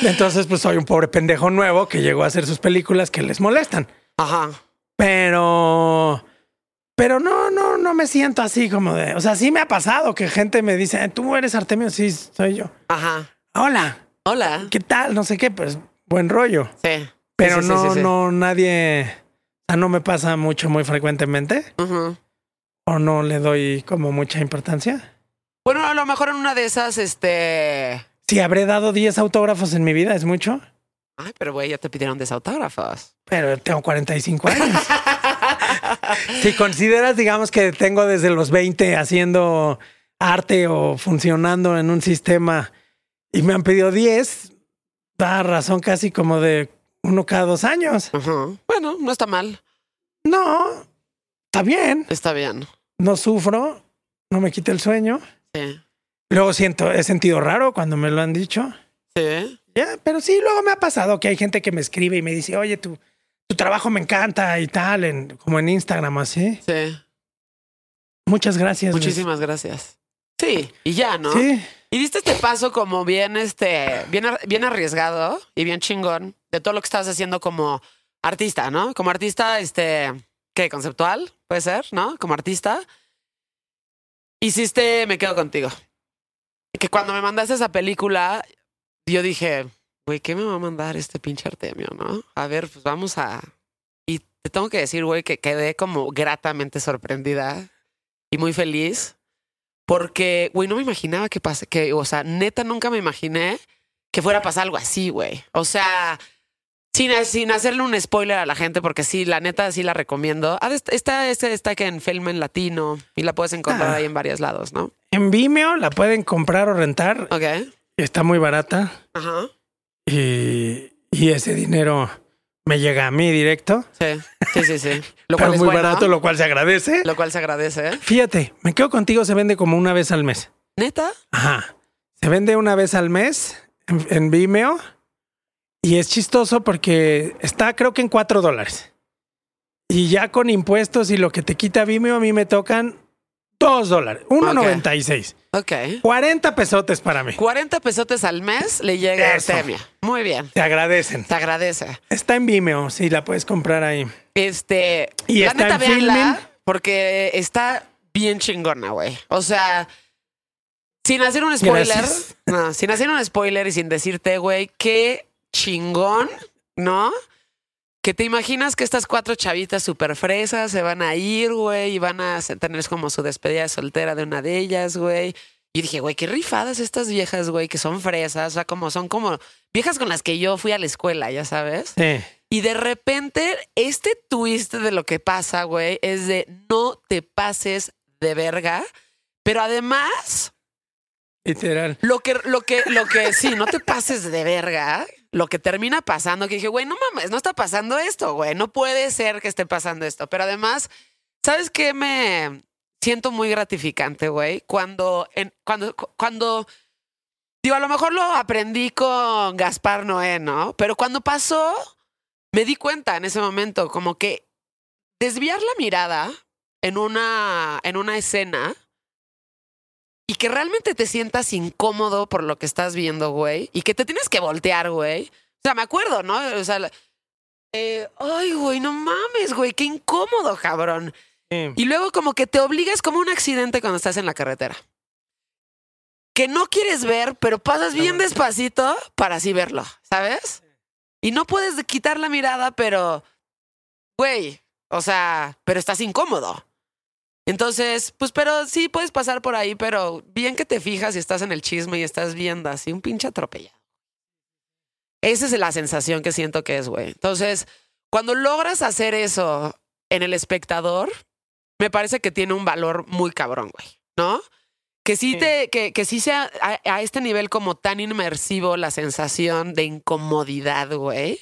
entonces, pues soy un pobre pendejo nuevo que llegó a hacer sus películas que les molestan. Ajá. Pero, pero no, no, no me siento así como de, o sea, sí me ha pasado que gente me dice, tú eres Artemio, sí, soy yo. Ajá. Hola, Hola. ¿qué tal? No sé qué, pues buen rollo. Sí. Pero Sí, sí, sí, no, sí, no, nadie, o sea, no me pasa mucho, muy frecuentemente. Ujú. o no le doy como mucha importancia. Bueno, a lo mejor en una de esas, este. Si habré dado 10 autógrafos en mi vida, es mucho, Ay, pero güey, ya te pidieron desautógrafos. pero tengo 45 años. si consideras, digamos, que tengo desde los 20 haciendo arte o funcionando en un sistema y me han pedido 10, da razón casi como de uno cada dos años. Bueno, no está mal. No, está bien, Está bien. no sufro, no me quita el sueño. Sí. Luego siento, he sentido raro cuando me lo han dicho. Sí. Ya, pero sí, luego me ha pasado que hay gente que me escribe y me dice, oye, tu, tu trabajo me encanta y tal, en, como en Instagram, así. Sí. Muchas gracias. Muchísimas gracias. Sí. Y ya, ¿no? Sí, Y diste este paso como bien, este, bien, bien arriesgado y bien chingón de todo lo que estabas haciendo como artista, ¿no? Como artista, este, ¿qué? Conceptual, puede ser, ¿no? Como artista. Hiciste Me Quedo Contigo. Que cuando me mandaste esa película, yo dije, güey, ¿qué me va a mandar este pinche Artemio, no? A ver, pues vamos a... Y te tengo que decir, güey, que quedé como gratamente sorprendida y muy feliz. Porque, güey, no me imaginaba que pase, que, o sea, neta, nunca me imaginé que fuera a pasar algo así, güey. O sea, sin, sin hacerle un spoiler a la gente, porque sí, la neta, sí la recomiendo. Ah, est- Está, está, está que en Film en Latino y la puedes encontrar Ah. ahí en varios lados, ¿no? en Vimeo la pueden comprar o rentar. Ok. Está muy barata Ajá. Y, y ese dinero me llega a mí directo. Sí, sí, sí, sí. Lo pero cual es muy bueno, barato, lo cual se agradece. lo cual se agradece. ¿eh? Fíjate, me quedo contigo, se vende como una vez al mes. ¿Neta? Ajá. Se vende una vez al mes en, en Vimeo y es chistoso porque está creo que en cuatro dólares. Y ya con impuestos y lo que te quita Vimeo a mí me tocan dos dólares, 1.96. Ok. 40 pesotes para mí. 40 pesotes al mes le llega a Eso. Artemia. Muy bien. Te agradecen. Te agradece. Está en Vimeo, sí, la puedes comprar ahí. Este. Y la está neta, en véanla, porque está bien chingona, güey. O sea, sin hacer un spoiler. No, sin hacer un spoiler y sin decirte, güey, qué chingón, ¿no? Que te imaginas que estas cuatro chavitas súper fresas se van a ir, güey, y van a tener como su despedida de soltera de una de ellas, güey. Y dije, güey, qué rifadas estas viejas, güey, que son fresas, o sea, como son como viejas con las que yo fui a la escuela, ya sabes. Sí. Y de repente, este twist de lo que pasa, güey, es de no te pases de verga, pero además, Literal. lo que, lo que, lo que, sí, no te pases de verga, lo que termina pasando, que dije, güey, no mames, no está pasando esto, güey, no puede ser que esté pasando esto, pero además, ¿sabes qué me siento muy gratificante, güey? Cuando, cuando, cuando, digo, a lo mejor lo aprendí con Gaspar Noé, ¿no? Pero cuando pasó, me di cuenta en ese momento, como que desviar la mirada en una, en una escena y que realmente te sientas incómodo por lo que estás viendo, güey, y que te tienes que voltear, güey. O sea, me acuerdo, ¿no? O sea, eh, ay, güey, no mames, güey, qué incómodo, cabrón. Sí. Y luego como que te obligas como un accidente cuando estás en la carretera. Que no quieres ver, pero pasas bien despacito para así verlo, ¿sabes? Y no puedes quitar la mirada, pero, güey, o sea, pero estás incómodo. Entonces, pues, pero sí puedes pasar por ahí, pero bien que te fijas y estás en el chisme y estás viendo así un pinche atropellado. Esa es la sensación que siento que es, güey. Entonces, cuando logras hacer eso en el espectador, me parece que tiene un valor muy cabrón, güey, ¿no? Que sí, te, que, que sí sea a, a este nivel como tan inmersivo la sensación de incomodidad, güey,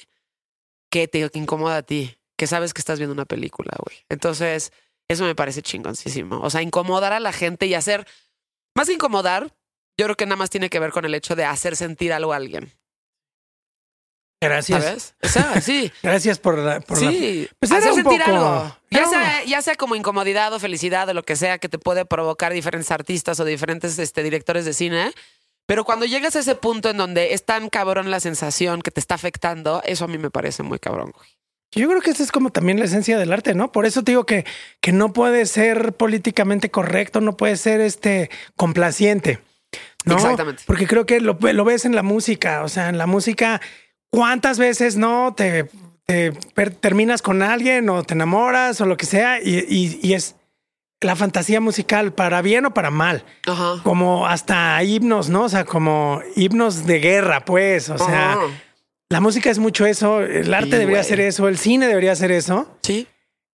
que te incomoda a ti, que sabes que estás viendo una película, güey. Entonces, eso me parece chingoncísimo. O sea, incomodar a la gente y hacer, más que incomodar, yo creo que nada más tiene que ver con el hecho de hacer sentir algo a alguien, Gracias. ¿sabes? O sea, sí. Gracias por la. Por la- sí, Pues hacer sentir poco- algo. Ya era sea, ya sea como incomodidad o felicidad o lo que sea que te puede provocar diferentes artistas o diferentes este, directores de cine. Pero cuando llegas a ese punto en donde es tan cabrón la sensación que te está afectando, eso a mí me parece muy cabrón. güey. Yo creo que esa es como también la esencia del arte, ¿no? Por eso te digo que, que no puede ser políticamente correcto, no puede ser este complaciente. ¿no? Exactamente. Porque creo que lo, lo ves en la música. O sea, en la música, ¿cuántas veces no te, te per- terminas con alguien o te enamoras o lo que sea? Y, y- y es la fantasía musical, para bien o para mal. Ajá. Como hasta himnos, ¿no? O sea, como himnos de guerra, pues. O sea, Ajá. La música es mucho eso, el arte Sí, debería güey. ser eso, el cine debería ser eso. Sí.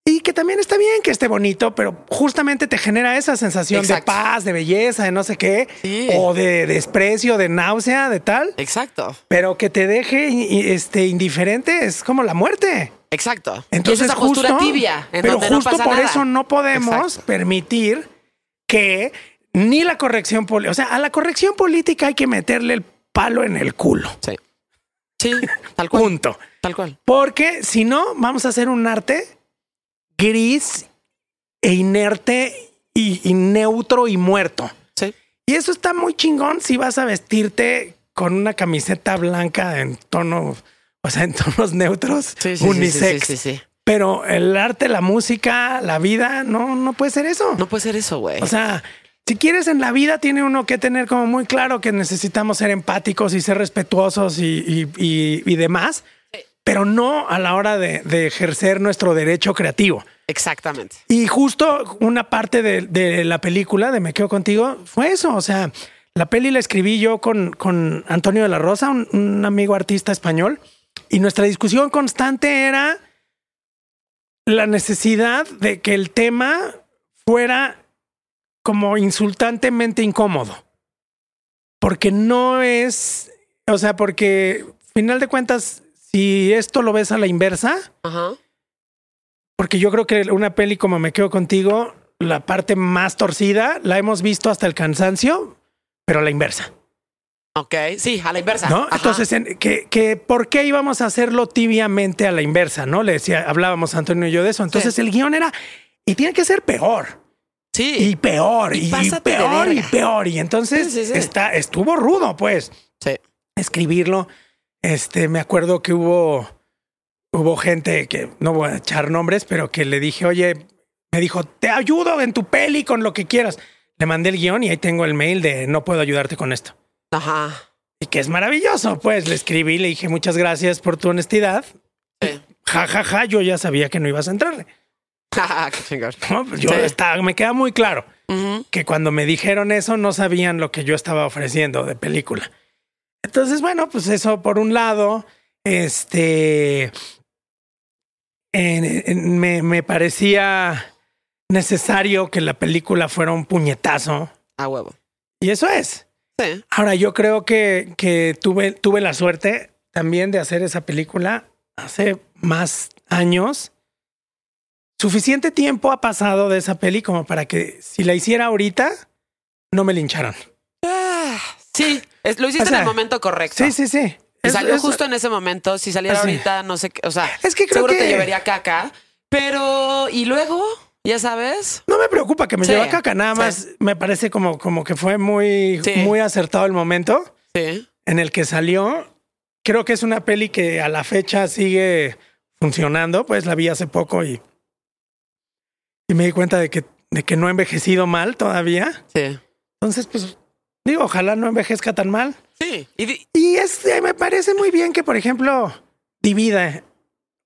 Y que también está bien que esté bonito, pero justamente te genera esa sensación Exacto. de paz, de belleza, de no sé qué, Sí. o de desprecio, de náusea, de tal, Exacto. pero que te deje este, indiferente es como la muerte. Exacto. Entonces, es esa postura justo, tibia. En pero donde justo no pasa por nada. eso no podemos Exacto. permitir que ni la corrección política, o sea, a la corrección política hay que meterle el palo en el culo. Sí. Sí, tal cual. Punto. Tal cual. Porque si no, vamos a hacer un arte gris e inerte y, y neutro y muerto. Sí. Y eso está muy chingón si vas a vestirte con una camiseta blanca en tono, o sea, en tonos neutros, Sí, sí, unisex. sí, sí, sí. Pero el arte, la música, la vida, no, no puede ser eso. No puede ser eso, güey. O sea, si quieres en la vida, tiene uno que tener como muy claro que necesitamos ser empáticos y ser respetuosos y, y- y- y demás, pero no a la hora de, de ejercer nuestro derecho creativo. Exactamente. Y justo una parte de, de la película de Me Quedo Contigo fue eso. O sea, la peli la escribí yo con, con Antonio de la Rosa, un, un amigo artista español, y nuestra discusión constante era la necesidad de que el tema fuera como insultantemente incómodo. Porque no es, o sea, porque final de cuentas, si esto lo ves a la inversa, Ajá. porque yo creo que una peli como Me Quedo Contigo, la parte más torcida, la hemos visto hasta el cansancio, pero a la inversa, Ok. Sí, a la inversa. ¿no? Entonces, en- que, que ¿por qué íbamos a hacerlo tibiamente a la inversa, no? Le decía, hablábamos Antonio y yo de eso. Entonces Sí. el guion era, y tiene que ser peor, sí. y peor, Y peor, y peor. Y entonces Sí, sí, sí. Está, estuvo rudo, pues escribirlo. Este, me acuerdo que hubo, hubo gente que no voy a echar nombres, pero que le dije, oye, me dijo, te ayudo en tu peli con lo que quieras. Le mandé el guion y ahí tengo el mail de no puedo ayudarte con esto. Ajá. Y que es maravilloso. Pues le escribí, le dije muchas gracias por tu honestidad. Sí. Ja, ja, ja, yo ya sabía que no ibas a entrarle. Qué. ¿no? Pues Yo Sí. me queda muy claro Ujú. que cuando me dijeron eso no sabían lo que yo estaba ofreciendo de película. Entonces, bueno, pues eso por un lado, este, en- en- me, me parecía necesario que la película fuera un puñetazo A huevo. y eso es. Sí. Ahora, yo creo que, que tuve, tuve la suerte también de hacer esa película hace más años. Suficiente tiempo ha pasado de esa peli como para que si la hiciera ahorita, no me lincharan. Ah, sí. Es- lo hiciste O sea, en el momento correcto. Sí, sí, sí. Es- salió es- justo en ese momento. Si saliera Así. ahorita, no sé qué. O sea, Es que creo seguro que te llevaría caca. Pero, y luego, ya sabes. no me preocupa que me Sí, lleve a caca, nada sí. más me parece como, como que fue muy, Sí. muy acertado el momento en el que salió. Creo que es una peli que a la fecha sigue funcionando, pues la vi hace poco y, y me di cuenta de que, de que no he envejecido mal todavía. Sí. Entonces, pues digo, ojalá no envejezca tan mal. Sí. Y Y es, eh, me parece muy bien que, por ejemplo, divide.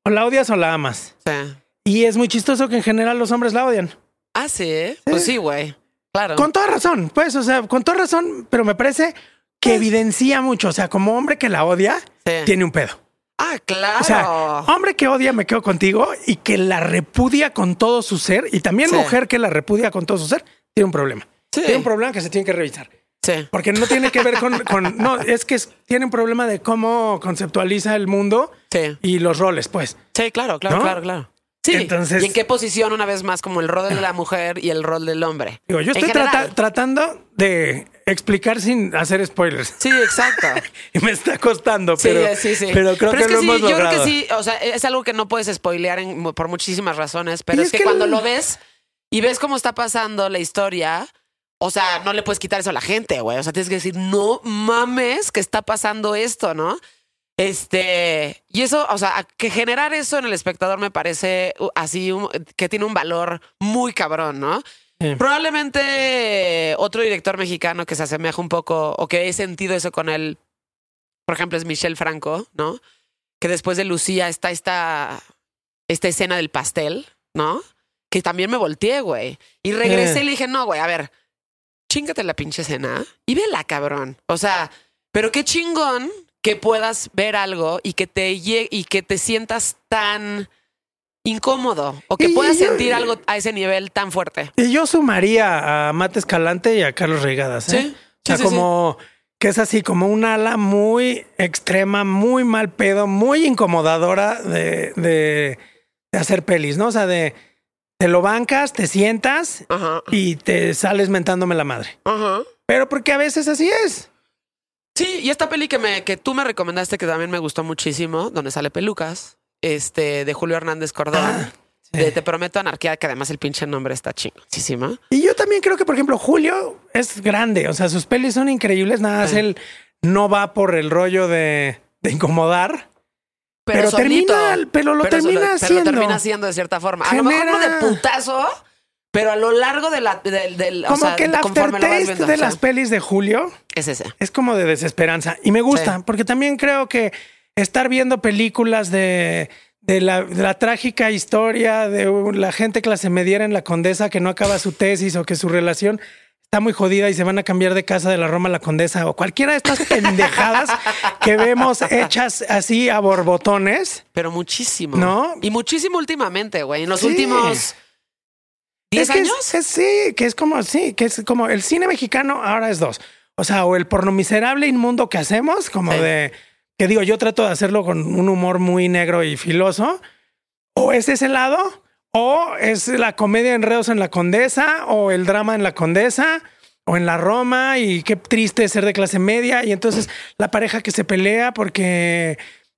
O la odias o la amas. Sí. Y es muy chistoso que en general los hombres la odian. Ah, sí. Pues sí, güey. Claro. Con toda razón, pues, o sea, con toda razón, pero me parece que evidencia mucho. O sea, como hombre que la odia, Sí. tiene un pedo. Ah, claro. O sea, hombre que odia, me quedo contigo y que la repudia con todo su ser, y también Sí. mujer que la repudia con todo su ser, tiene un problema. Sí. Tiene un problema que se tiene que revisar. sí. Porque no tiene que ver con, con- no, es que es- tiene un problema de cómo conceptualiza el mundo Sí. y los roles, pues. Sí, claro, claro, ¿No? claro, claro. Sí. Entonces- ¿Y en qué posición, una vez más, como el rol de la mujer y el rol del hombre? Digo, yo estoy trata- tratando de explicar sin hacer spoilers. Sí, exacto. Y me está costando, Sí, pero, sí, sí. pero creo es que, lo sí, hemos yo logrado. creo que sí, o sea, es algo que no puedes spoilear en- por muchísimas razones, pero es, es que, que cuando el- lo ves y ves cómo está pasando la historia, o sea, no le puedes quitar eso a la gente, güey. O sea, tienes que decir, no mames que está pasando esto, ¿no? Este, y eso, o sea, que generar eso en el espectador me parece uh, así un- que tiene un valor muy cabrón, ¿no? Sí. Probablemente otro director mexicano que se asemeja un poco o que he sentido eso con él, por ejemplo, es Michel Franco, ¿no? Que después de Lucía está esta, esta escena del pastel, ¿no? Que también me volteé, güey. Y regresé Eh. y le dije, no, güey, a ver, chingate la pinche escena y vela, cabrón. O sea, pero qué chingón que puedas ver algo y que te y que te sientas tan incómodo o que Y puedas yo- sentir algo a ese nivel tan fuerte. Y yo sumaría a Mate Escalante y a Carlos Reigadas. ¿eh? Sí, O sea, sí, sí, como que es así, como un ala muy extrema, muy mal pedo, muy incomodadora de, de, de hacer pelis, ¿no? O sea, de te lo bancas, te sientas Ajá, y te sales mentándome la madre. ajá. Pero porque a veces así es. Sí, y esta peli que, me, que tú me recomendaste, que también me gustó muchísimo, donde sale Pelucas, este, de Julio Hernández Cordón, Ah, sí. de Te Prometo Anarquía, que además el pinche nombre está chingoncísima. Y yo también creo que, por ejemplo, Julio es grande. O sea, sus pelis son increíbles. Nada más Sí. él no va por el rollo de, de incomodar. Pero solito. termina- pero lo termina pero lo haciendo. termina haciendo de cierta forma. A lo mejor no de putazo, pero a lo largo de la, del, del- o Como sea, que el aftertaste viendo. de o sea, las pelis de Julio es ese. es como de desesperanza. Y me gusta, Sí. porque también creo que estar viendo películas de, de la, de la trágica historia de la gente clase mediera en la condesa que no acaba su tesis o que su relación está muy jodida y se van a cambiar de casa de la Roma a la condesa o cualquiera de estas pendejadas que vemos hechas así a borbotones. Pero muchísimo. ¿No? Y muchísimo últimamente, güey. En los Sí. últimos 10 Es que es- años. es- sí, que es como, sí, que es como el cine mexicano ahora es dos. O sea, o el porno miserable inmundo que hacemos, como Sí. de, que digo, yo trato de hacerlo con un humor muy negro y filoso, o es ese lado, o es la comedia enredos en la condesa, o el drama en la condesa, o en la Roma, y qué triste ser de clase media, y entonces la pareja que se pelea porque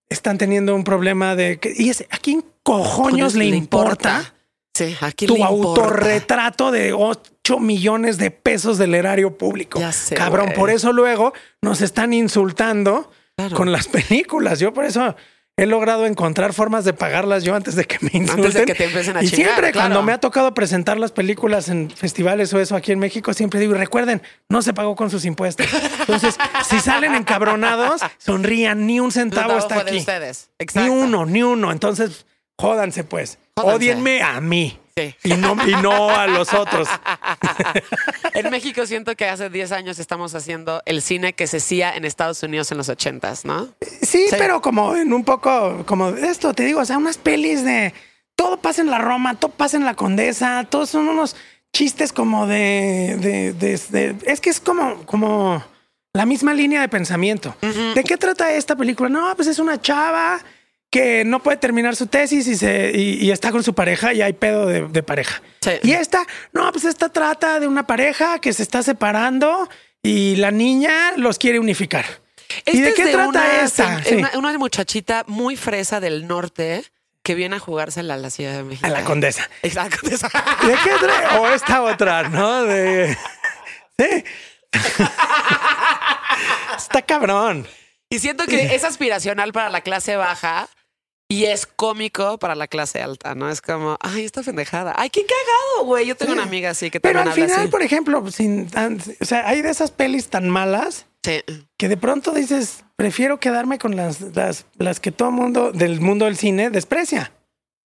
están teniendo un problema de... que- y es, ¿a quién cojoños le, importa? Sí, aquí tu autorretrato de 8 millones de pesos del erario público. Ya sé, Cabrón, por eso luego nos están insultando Claro. con las películas. Yo por eso he logrado encontrar formas de pagarlas yo antes de que me insulten. Antes de que te empiecen a y chingar, siempre claro. cuando me ha tocado presentar las películas en festivales o eso aquí en México, siempre digo, recuerden, no se pagó con sus impuestos. Entonces, si salen encabronados, sonrían, ni un centavo está de aquí. ustedes. Ni uno, ni uno. Entonces, jódanse pues. Jódanse. Odienme a mí. Sí. Y no, y no a los otros. En México siento que hace 10 años estamos haciendo el cine que se hacía en Estados Unidos en los 80s, ¿no? Sí, Sí. pero como en un poco, como esto, te digo, o sea, unas pelis de todo pasa en la Roma, todo pasa en la Condesa, todos son unos chistes como de, de, de- de- es que es como, como la misma línea de pensamiento. ¿De qué trata esta película? No, pues es una chava que no puede terminar su tesis y, se, y, y está con su pareja y hay pedo de, de pareja. Sí. Y esta, no, pues esta trata de una pareja que se está separando y la niña los quiere unificar. ¿Y de es qué trata una, esta? Sí. Una, una muchachita muy fresa del norte que viene a jugársela a la Ciudad de México. A la condesa. Exacto. ¿De qué otra? O esta otra, ¿no? De. Sí. Está cabrón. Y siento que es aspiracional para la clase baja y es cómico para la clase alta, ¿no? Es como, ay, esta pendejada. Ay, qué cagado, güey. Yo tengo una amiga así que Pero también al habla final, así. por ejemplo, sin o sea, hay de esas pelis tan malas Sí. que de pronto dices, prefiero quedarme con las, las, las que todo mundo del mundo del cine desprecia.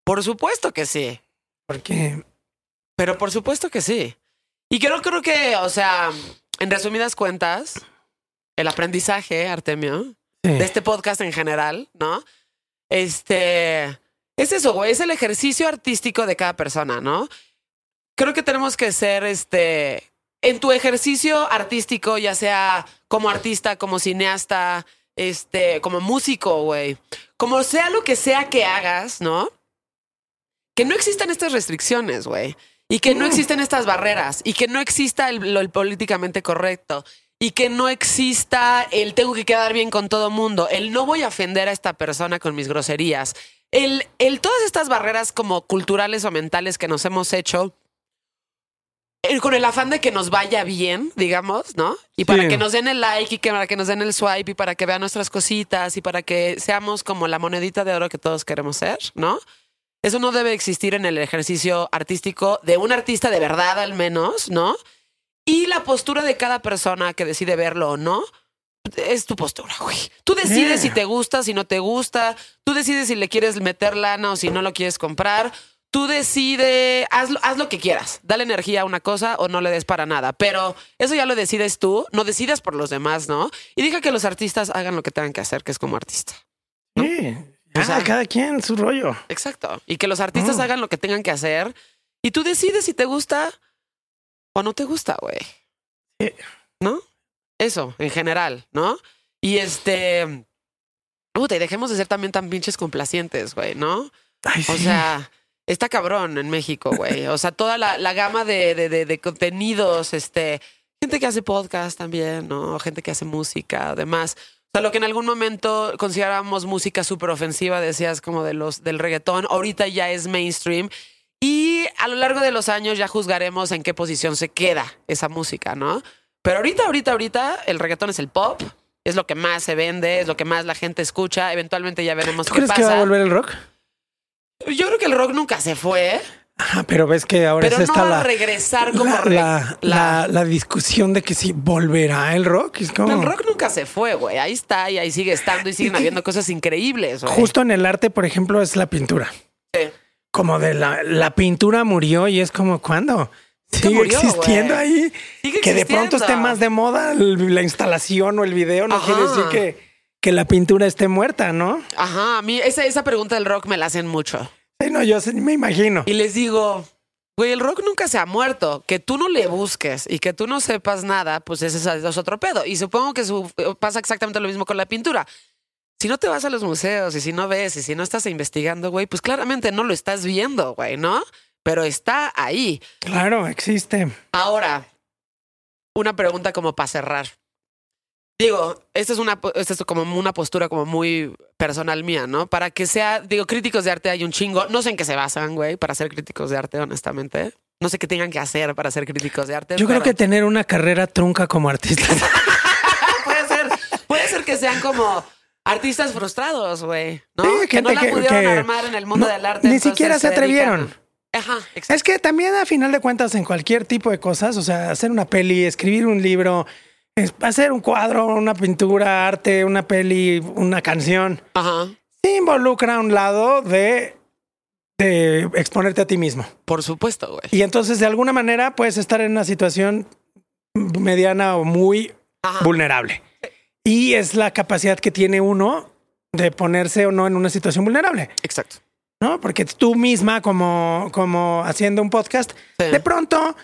Por supuesto que sí. Porque Pero por supuesto que sí. Y creo, creo que, o sea, en resumidas cuentas, el aprendizaje, Artemio, sí, de este podcast en general, ¿no? Este, es eso, güey, es el ejercicio artístico de cada persona, ¿no? Creo que tenemos que ser, este, en tu ejercicio artístico, ya sea como artista, como cineasta, este, como músico, güey, como sea lo que sea que hagas, ¿no? Que no existan estas restricciones, güey. Y que no existen estas barreras. Y que no exista el, lo el políticamente correcto. Y que no exista el tengo que quedar bien con todo mundo. El no voy a ofender a esta persona con mis groserías. El, el todas estas barreras como culturales o mentales que nos hemos hecho el- con el afán de que nos vaya bien, digamos, ¿no? Y para Sí. que nos den el like y que para que nos den el swipe y para que vean nuestras cositas y para que seamos como la monedita de oro que todos queremos ser, ¿no? Eso no debe existir en el ejercicio artístico de un artista de verdad al menos, ¿no? Y la postura de cada persona que decide verlo o no es tu postura, güey. Tú decides Yeah. si te gusta, si no te gusta. Tú decides si le quieres meter lana o si no lo quieres comprar. Tú decides, haz, lo- haz lo que quieras. Dale energía a una cosa o no le des para nada. Pero eso ya lo decides tú, no decidas por los demás, ¿no? Y deja que los artistas hagan lo que tengan que hacer, que es como artista. sí, O ya, sea- cada quien su rollo. Exacto. Y que los artistas Mm. hagan lo que tengan que hacer y tú decides si te gusta o no te gusta, güey. Sí. ¿No? Eso, en general, ¿no? Y este. Puta, y dejemos de ser también tan pinches complacientes, güey, ¿no? Ay, O sea, está cabrón en México, güey. O sea, toda la, la gama de, de, de- de contenidos, este, gente que hace podcast también, ¿no? Gente que hace música, además. O sea, lo que en algún momento considerábamos música súper ofensiva, decías como de los del reggaetón, ahorita ya es mainstream. Y a lo largo de los años ya juzgaremos en qué posición se queda esa música, ¿no? Pero ahorita, ahorita, ahorita, el reggaetón es el pop, es lo que más se vende, es lo que más la gente escucha. Eventualmente ya veremos ¿Tú qué crees pasa. que va a volver el rock? Yo creo que el rock nunca se fue, Ajá, pero ves que ahora pero es no esta va la, a regresar como la, re- la, la- la discusión de que si volverá el rock. Es como El rock nunca se fue, güey. Ahí está y ahí sigue estando y siguen habiendo cosas increíbles, güey. justo en el arte, por ejemplo, es la pintura. Sí. Como de la, la pintura murió y es como cuando que sigue murió, existiendo ahí. Sigue que de pronto esté más de moda la instalación o el video, no Ajá. quiere decir que, que la pintura esté muerta, ¿no? Ajá, a mí esa, esa pregunta del rock me la hacen mucho. Sí, no, yo me imagino. Y les digo, güey, el rock nunca se ha muerto. Que tú no le busques y que tú no sepas nada, pues ese es, es otro pedo. Y supongo que su- pasa exactamente lo mismo con la pintura. Si no te vas a los museos y si no ves y si no estás investigando, güey, pues claramente no lo estás viendo, güey, ¿no? Pero está ahí. Claro, existe. Ahora, una pregunta como para cerrar. Digo, esta es una, esta es como una postura como muy personal mía, ¿no? Para que sea, digo, críticos de arte hay un chingo. No sé en qué se basan, güey, para ser críticos de arte, honestamente. No sé qué tengan que hacer para ser críticos de arte. Yo creo que tener una carrera trunca como artista. puede ser, puede ser que sean como artistas frustrados, güey, ¿no? Sí, que no la que- pudieron que armar en el mundo no- del arte. ni siquiera se atrevieron. Ajá, exacto. Es que también a final de cuentas en cualquier tipo de cosas, o sea, hacer una peli, escribir un libro, hacer un cuadro, una pintura, arte, una peli, una canción, Ajá, sí involucra un lado de, de exponerte a ti mismo. por supuesto, güey. Y entonces de alguna manera puedes estar en una situación mediana o muy Ajá. vulnerable. Y es la capacidad que tiene uno de ponerse o no en una situación vulnerable. Exacto. ¿no? Porque tú misma, como, como haciendo un podcast, Sí. de pronto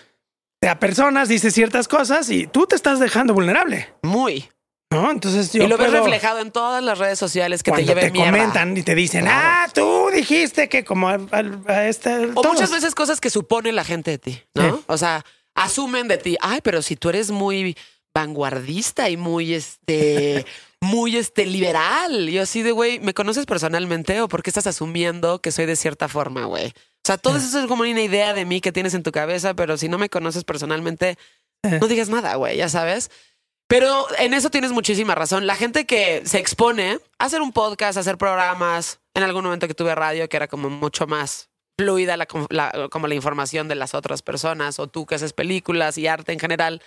te apersonas, dices ciertas cosas y tú te estás dejando vulnerable, Muy. ¿no? Entonces yo y lo ves reflejado en todas las redes sociales que te lleven te, mierda. comentan y te dicen, Claro. ah, tú dijiste que como a, a- a este... O todos". muchas veces cosas que supone la gente de ti, ¿no? Sí. O sea, asumen de ti, ay, pero si tú eres muy vanguardista y muy este muy este liberal. Yo así de güey, ¿me conoces personalmente o por qué estás asumiendo que soy de cierta forma, güey? O sea, todo eso es como una idea de mí que tienes en tu cabeza, pero si no me conoces personalmente, Eh. no digas nada, güey, ya sabes. Pero en eso tienes muchísima razón. La gente que se expone a hacer un podcast, a hacer programas, en algún momento que tuve radio, que era como mucho más fluida la, la- como la información de las otras personas, o tú que haces películas y arte en general.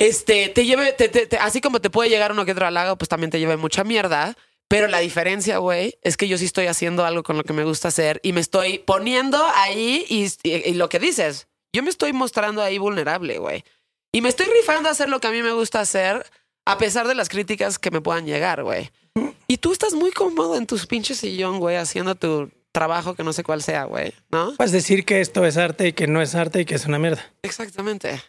Este, te lleve, te- te- te- así como te puede llegar uno que otro halago, pues también te lleve mucha mierda. Pero la diferencia, güey, es que yo sí estoy haciendo algo con lo que me gusta hacer y me estoy poniendo ahí y, y- y lo que dices, yo me estoy mostrando ahí vulnerable, güey. Y me estoy rifando a hacer lo que a mí me gusta hacer a pesar de las críticas que me puedan llegar, güey. Y tú estás muy cómodo en tus pinches sillón, güey, haciendo tu trabajo que no sé cuál sea, güey, ¿no? Puedes decir que esto es arte y que no es arte y que es una mierda. Exactamente.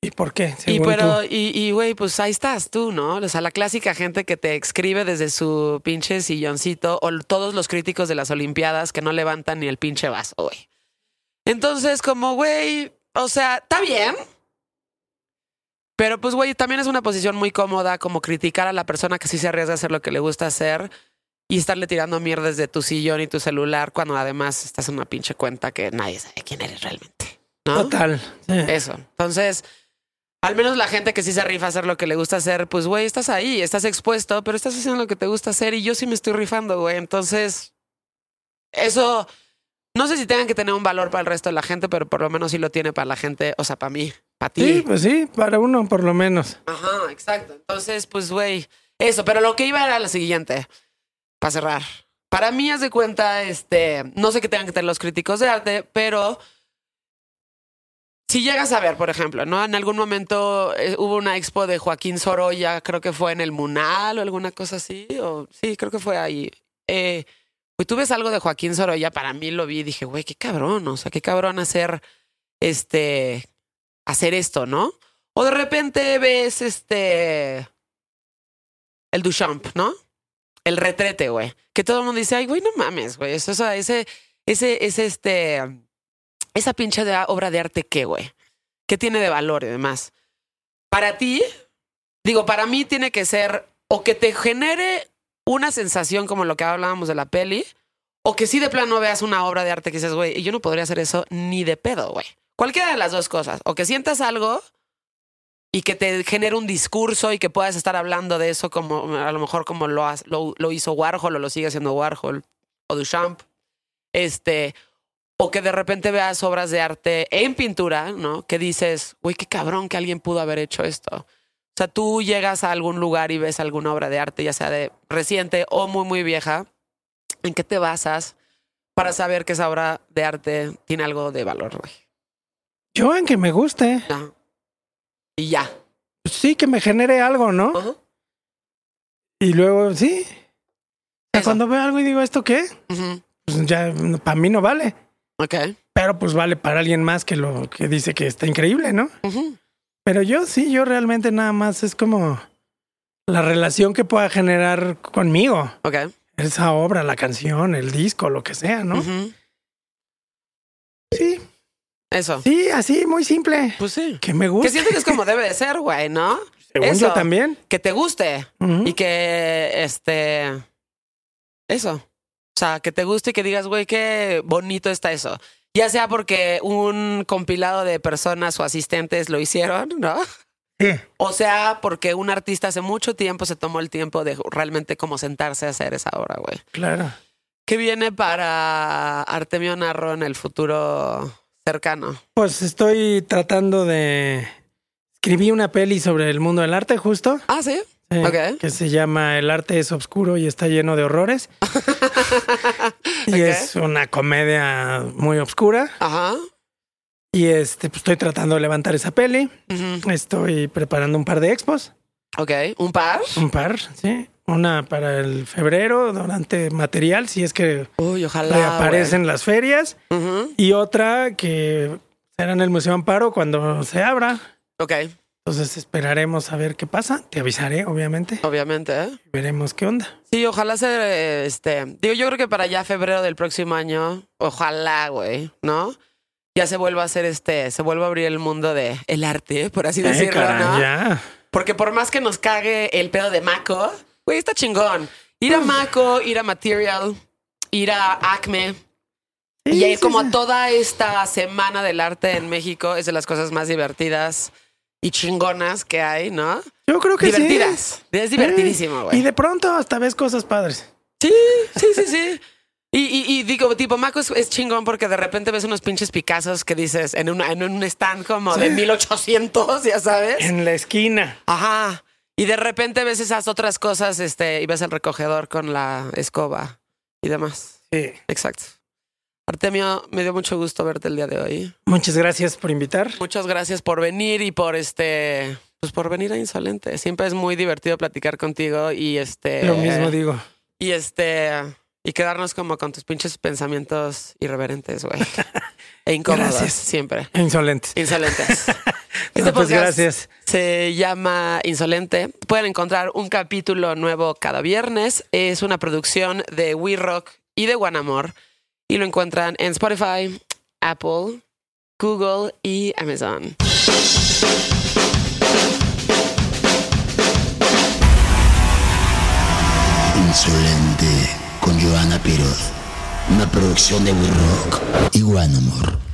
¿Y por qué? Y pero, tú. y, y güey, pues ahí estás tú, ¿no? O sea, la clásica gente que te escribe desde su pinche silloncito o todos los críticos de las Olimpiadas que no levantan ni el pinche vaso, güey. Entonces, como, güey, o sea, está bien. Pero pues, güey, también es una posición muy cómoda como criticar a la persona que sí se arriesga a hacer lo que le gusta hacer y estarle tirando mierda desde tu sillón y tu celular cuando además estás en una pinche cuenta que nadie sabe quién eres realmente. ¿no? Total. sí. Eso. Entonces, al menos la gente que sí se rifa a hacer lo que le gusta hacer, pues, güey, estás ahí, estás expuesto, pero estás haciendo lo que te gusta hacer y yo sí me estoy rifando, güey. Entonces, eso, no sé si tengan que tener un valor para el resto de la gente, pero por lo menos sí lo tiene para la gente, o sea, para mí, para ti. Sí, pues sí, para uno por lo menos. Ajá, exacto. Entonces, pues, güey, eso, pero lo que iba era lo siguiente, para cerrar. Para mí, haz de cuenta, este, no sé qué tengan que tener los críticos de arte, pero si llegas a ver, por ejemplo, ¿no? En algún momento eh, hubo una expo de Joaquín Sorolla, creo que fue en el Munal o alguna cosa así, o sí, creo que fue ahí. Eh, pues tú ves algo de Joaquín Sorolla, para mí lo vi y dije, güey, qué cabrón, o sea, qué cabrón hacer, este, hacer esto, ¿no? O de repente ves este. El Duchamp, ¿no? El retrete, güey. Que todo el mundo dice, ay, güey, no mames, güey. Eso, eso, ese, ese, ese, este. Esa pinche de obra de arte, ¿qué, güey? ¿Qué tiene de valor y demás? Para ti, digo, para mí tiene que ser o que te genere una sensación como lo que hablábamos de la peli, o que sí de plano veas una obra de arte que dices, güey, yo no podría hacer eso ni de pedo, güey. Cualquiera de las dos cosas. O que sientas algo y que te genere un discurso y que puedas estar hablando de eso como a lo mejor como lo, lo, lo hizo Warhol o lo sigue haciendo Warhol o Duchamp. Este, o que de repente veas obras de arte en pintura, ¿no? Que dices, güey, qué cabrón que alguien pudo haber hecho esto. O sea, tú llegas a algún lugar y ves alguna obra de arte, ya sea de reciente o muy, muy vieja. ¿En qué te basas para saber que esa obra de arte tiene algo de valor, güey? Yo en que me guste. Ya. Y ya. Sí, que me genere algo, ¿no? Y luego, sí. O sea, Eso. cuando veo algo y digo, ¿esto qué? Pues ya para mí no vale. Ok. Pero pues vale para alguien más que lo que dice que está increíble, ¿no? Pero yo sí, yo realmente nada más es como la relación que pueda generar conmigo. Ok. Esa obra, la canción, el disco, lo que sea, ¿no? Sí, Eso. sí, así, muy simple. Pues sí. Que me Que guste. siento que es como debe de ser, güey, ¿no? Según eso. yo también. Que te guste y que, este, eso. O sea, que te guste y que digas, güey, qué bonito está eso. Ya sea porque un compilado de personas o asistentes lo hicieron, ¿no? Sí. O sea, porque un artista hace mucho tiempo se tomó el tiempo de realmente como sentarse a hacer esa obra, güey. Claro. ¿Qué viene para Artemio Narro en el futuro cercano? Pues estoy tratando de. Escribí una peli sobre el mundo del arte, justo. Ah, sí. Eh, Ok. Que se llama El arte es oscuro y está lleno de horrores. Y es una comedia muy oscura. Ajá. Y este, pues estoy tratando de levantar esa peli. Estoy preparando un par de expos. Ok. ¿Un par? Un par, sí. Una para el febrero, durante material, si es que Uy, ojalá. reaparecen las ferias. Y otra que será en el Museo Amparo cuando se abra. Ok. Entonces esperaremos a ver qué pasa. Te avisaré, obviamente. Obviamente, ¿eh? Veremos qué onda. Sí, ojalá se, este, digo, yo creo que para ya febrero del próximo año, ojalá, güey, ¿no? Ya se vuelva a hacer este, se vuelva a abrir el mundo de el arte, por así Eh, decirlo, caray, ¿no? ya. Porque por más que nos cague el pedo de Mako, güey, está chingón. Ir a Mako, ir a Material, ir a Acme Sí, y sí, como sí. toda esta semana del arte en México es de las cosas más divertidas y chingonas que hay, ¿no? Yo creo que Divertidas. Es sí. divertidísimo, Eh, güey. Y de pronto hasta ves cosas padres. Sí, sí, sí, sí. Y, y- y digo, tipo, Maco es, es chingón porque de repente ves unos pinches Picassos que dices en, una, en un stand como de 1800, ya sabes. En la esquina. Ajá. Y de repente ves esas otras cosas este, y ves el recogedor con la escoba y demás. Sí. Exacto. Artemio, me dio mucho gusto verte el día de hoy. Muchas gracias por invitar. Muchas gracias por venir y por este, pues por venir a Insolente. Siempre es muy divertido platicar contigo y este. Lo mismo digo. Y este. Y quedarnos como con tus pinches pensamientos irreverentes, güey. E incómodos. Gracias. Siempre. Insolentes. Insolentes. Este No, pues gracias. Se llama Insolente. Pueden encontrar un capítulo nuevo cada viernes. Es una producción de We Rock y de Guanamor. Y lo encuentran en Spotify, Apple, Google y Amazon. Insolente con Joana Piroz. Una producción de We Rock y One Amor.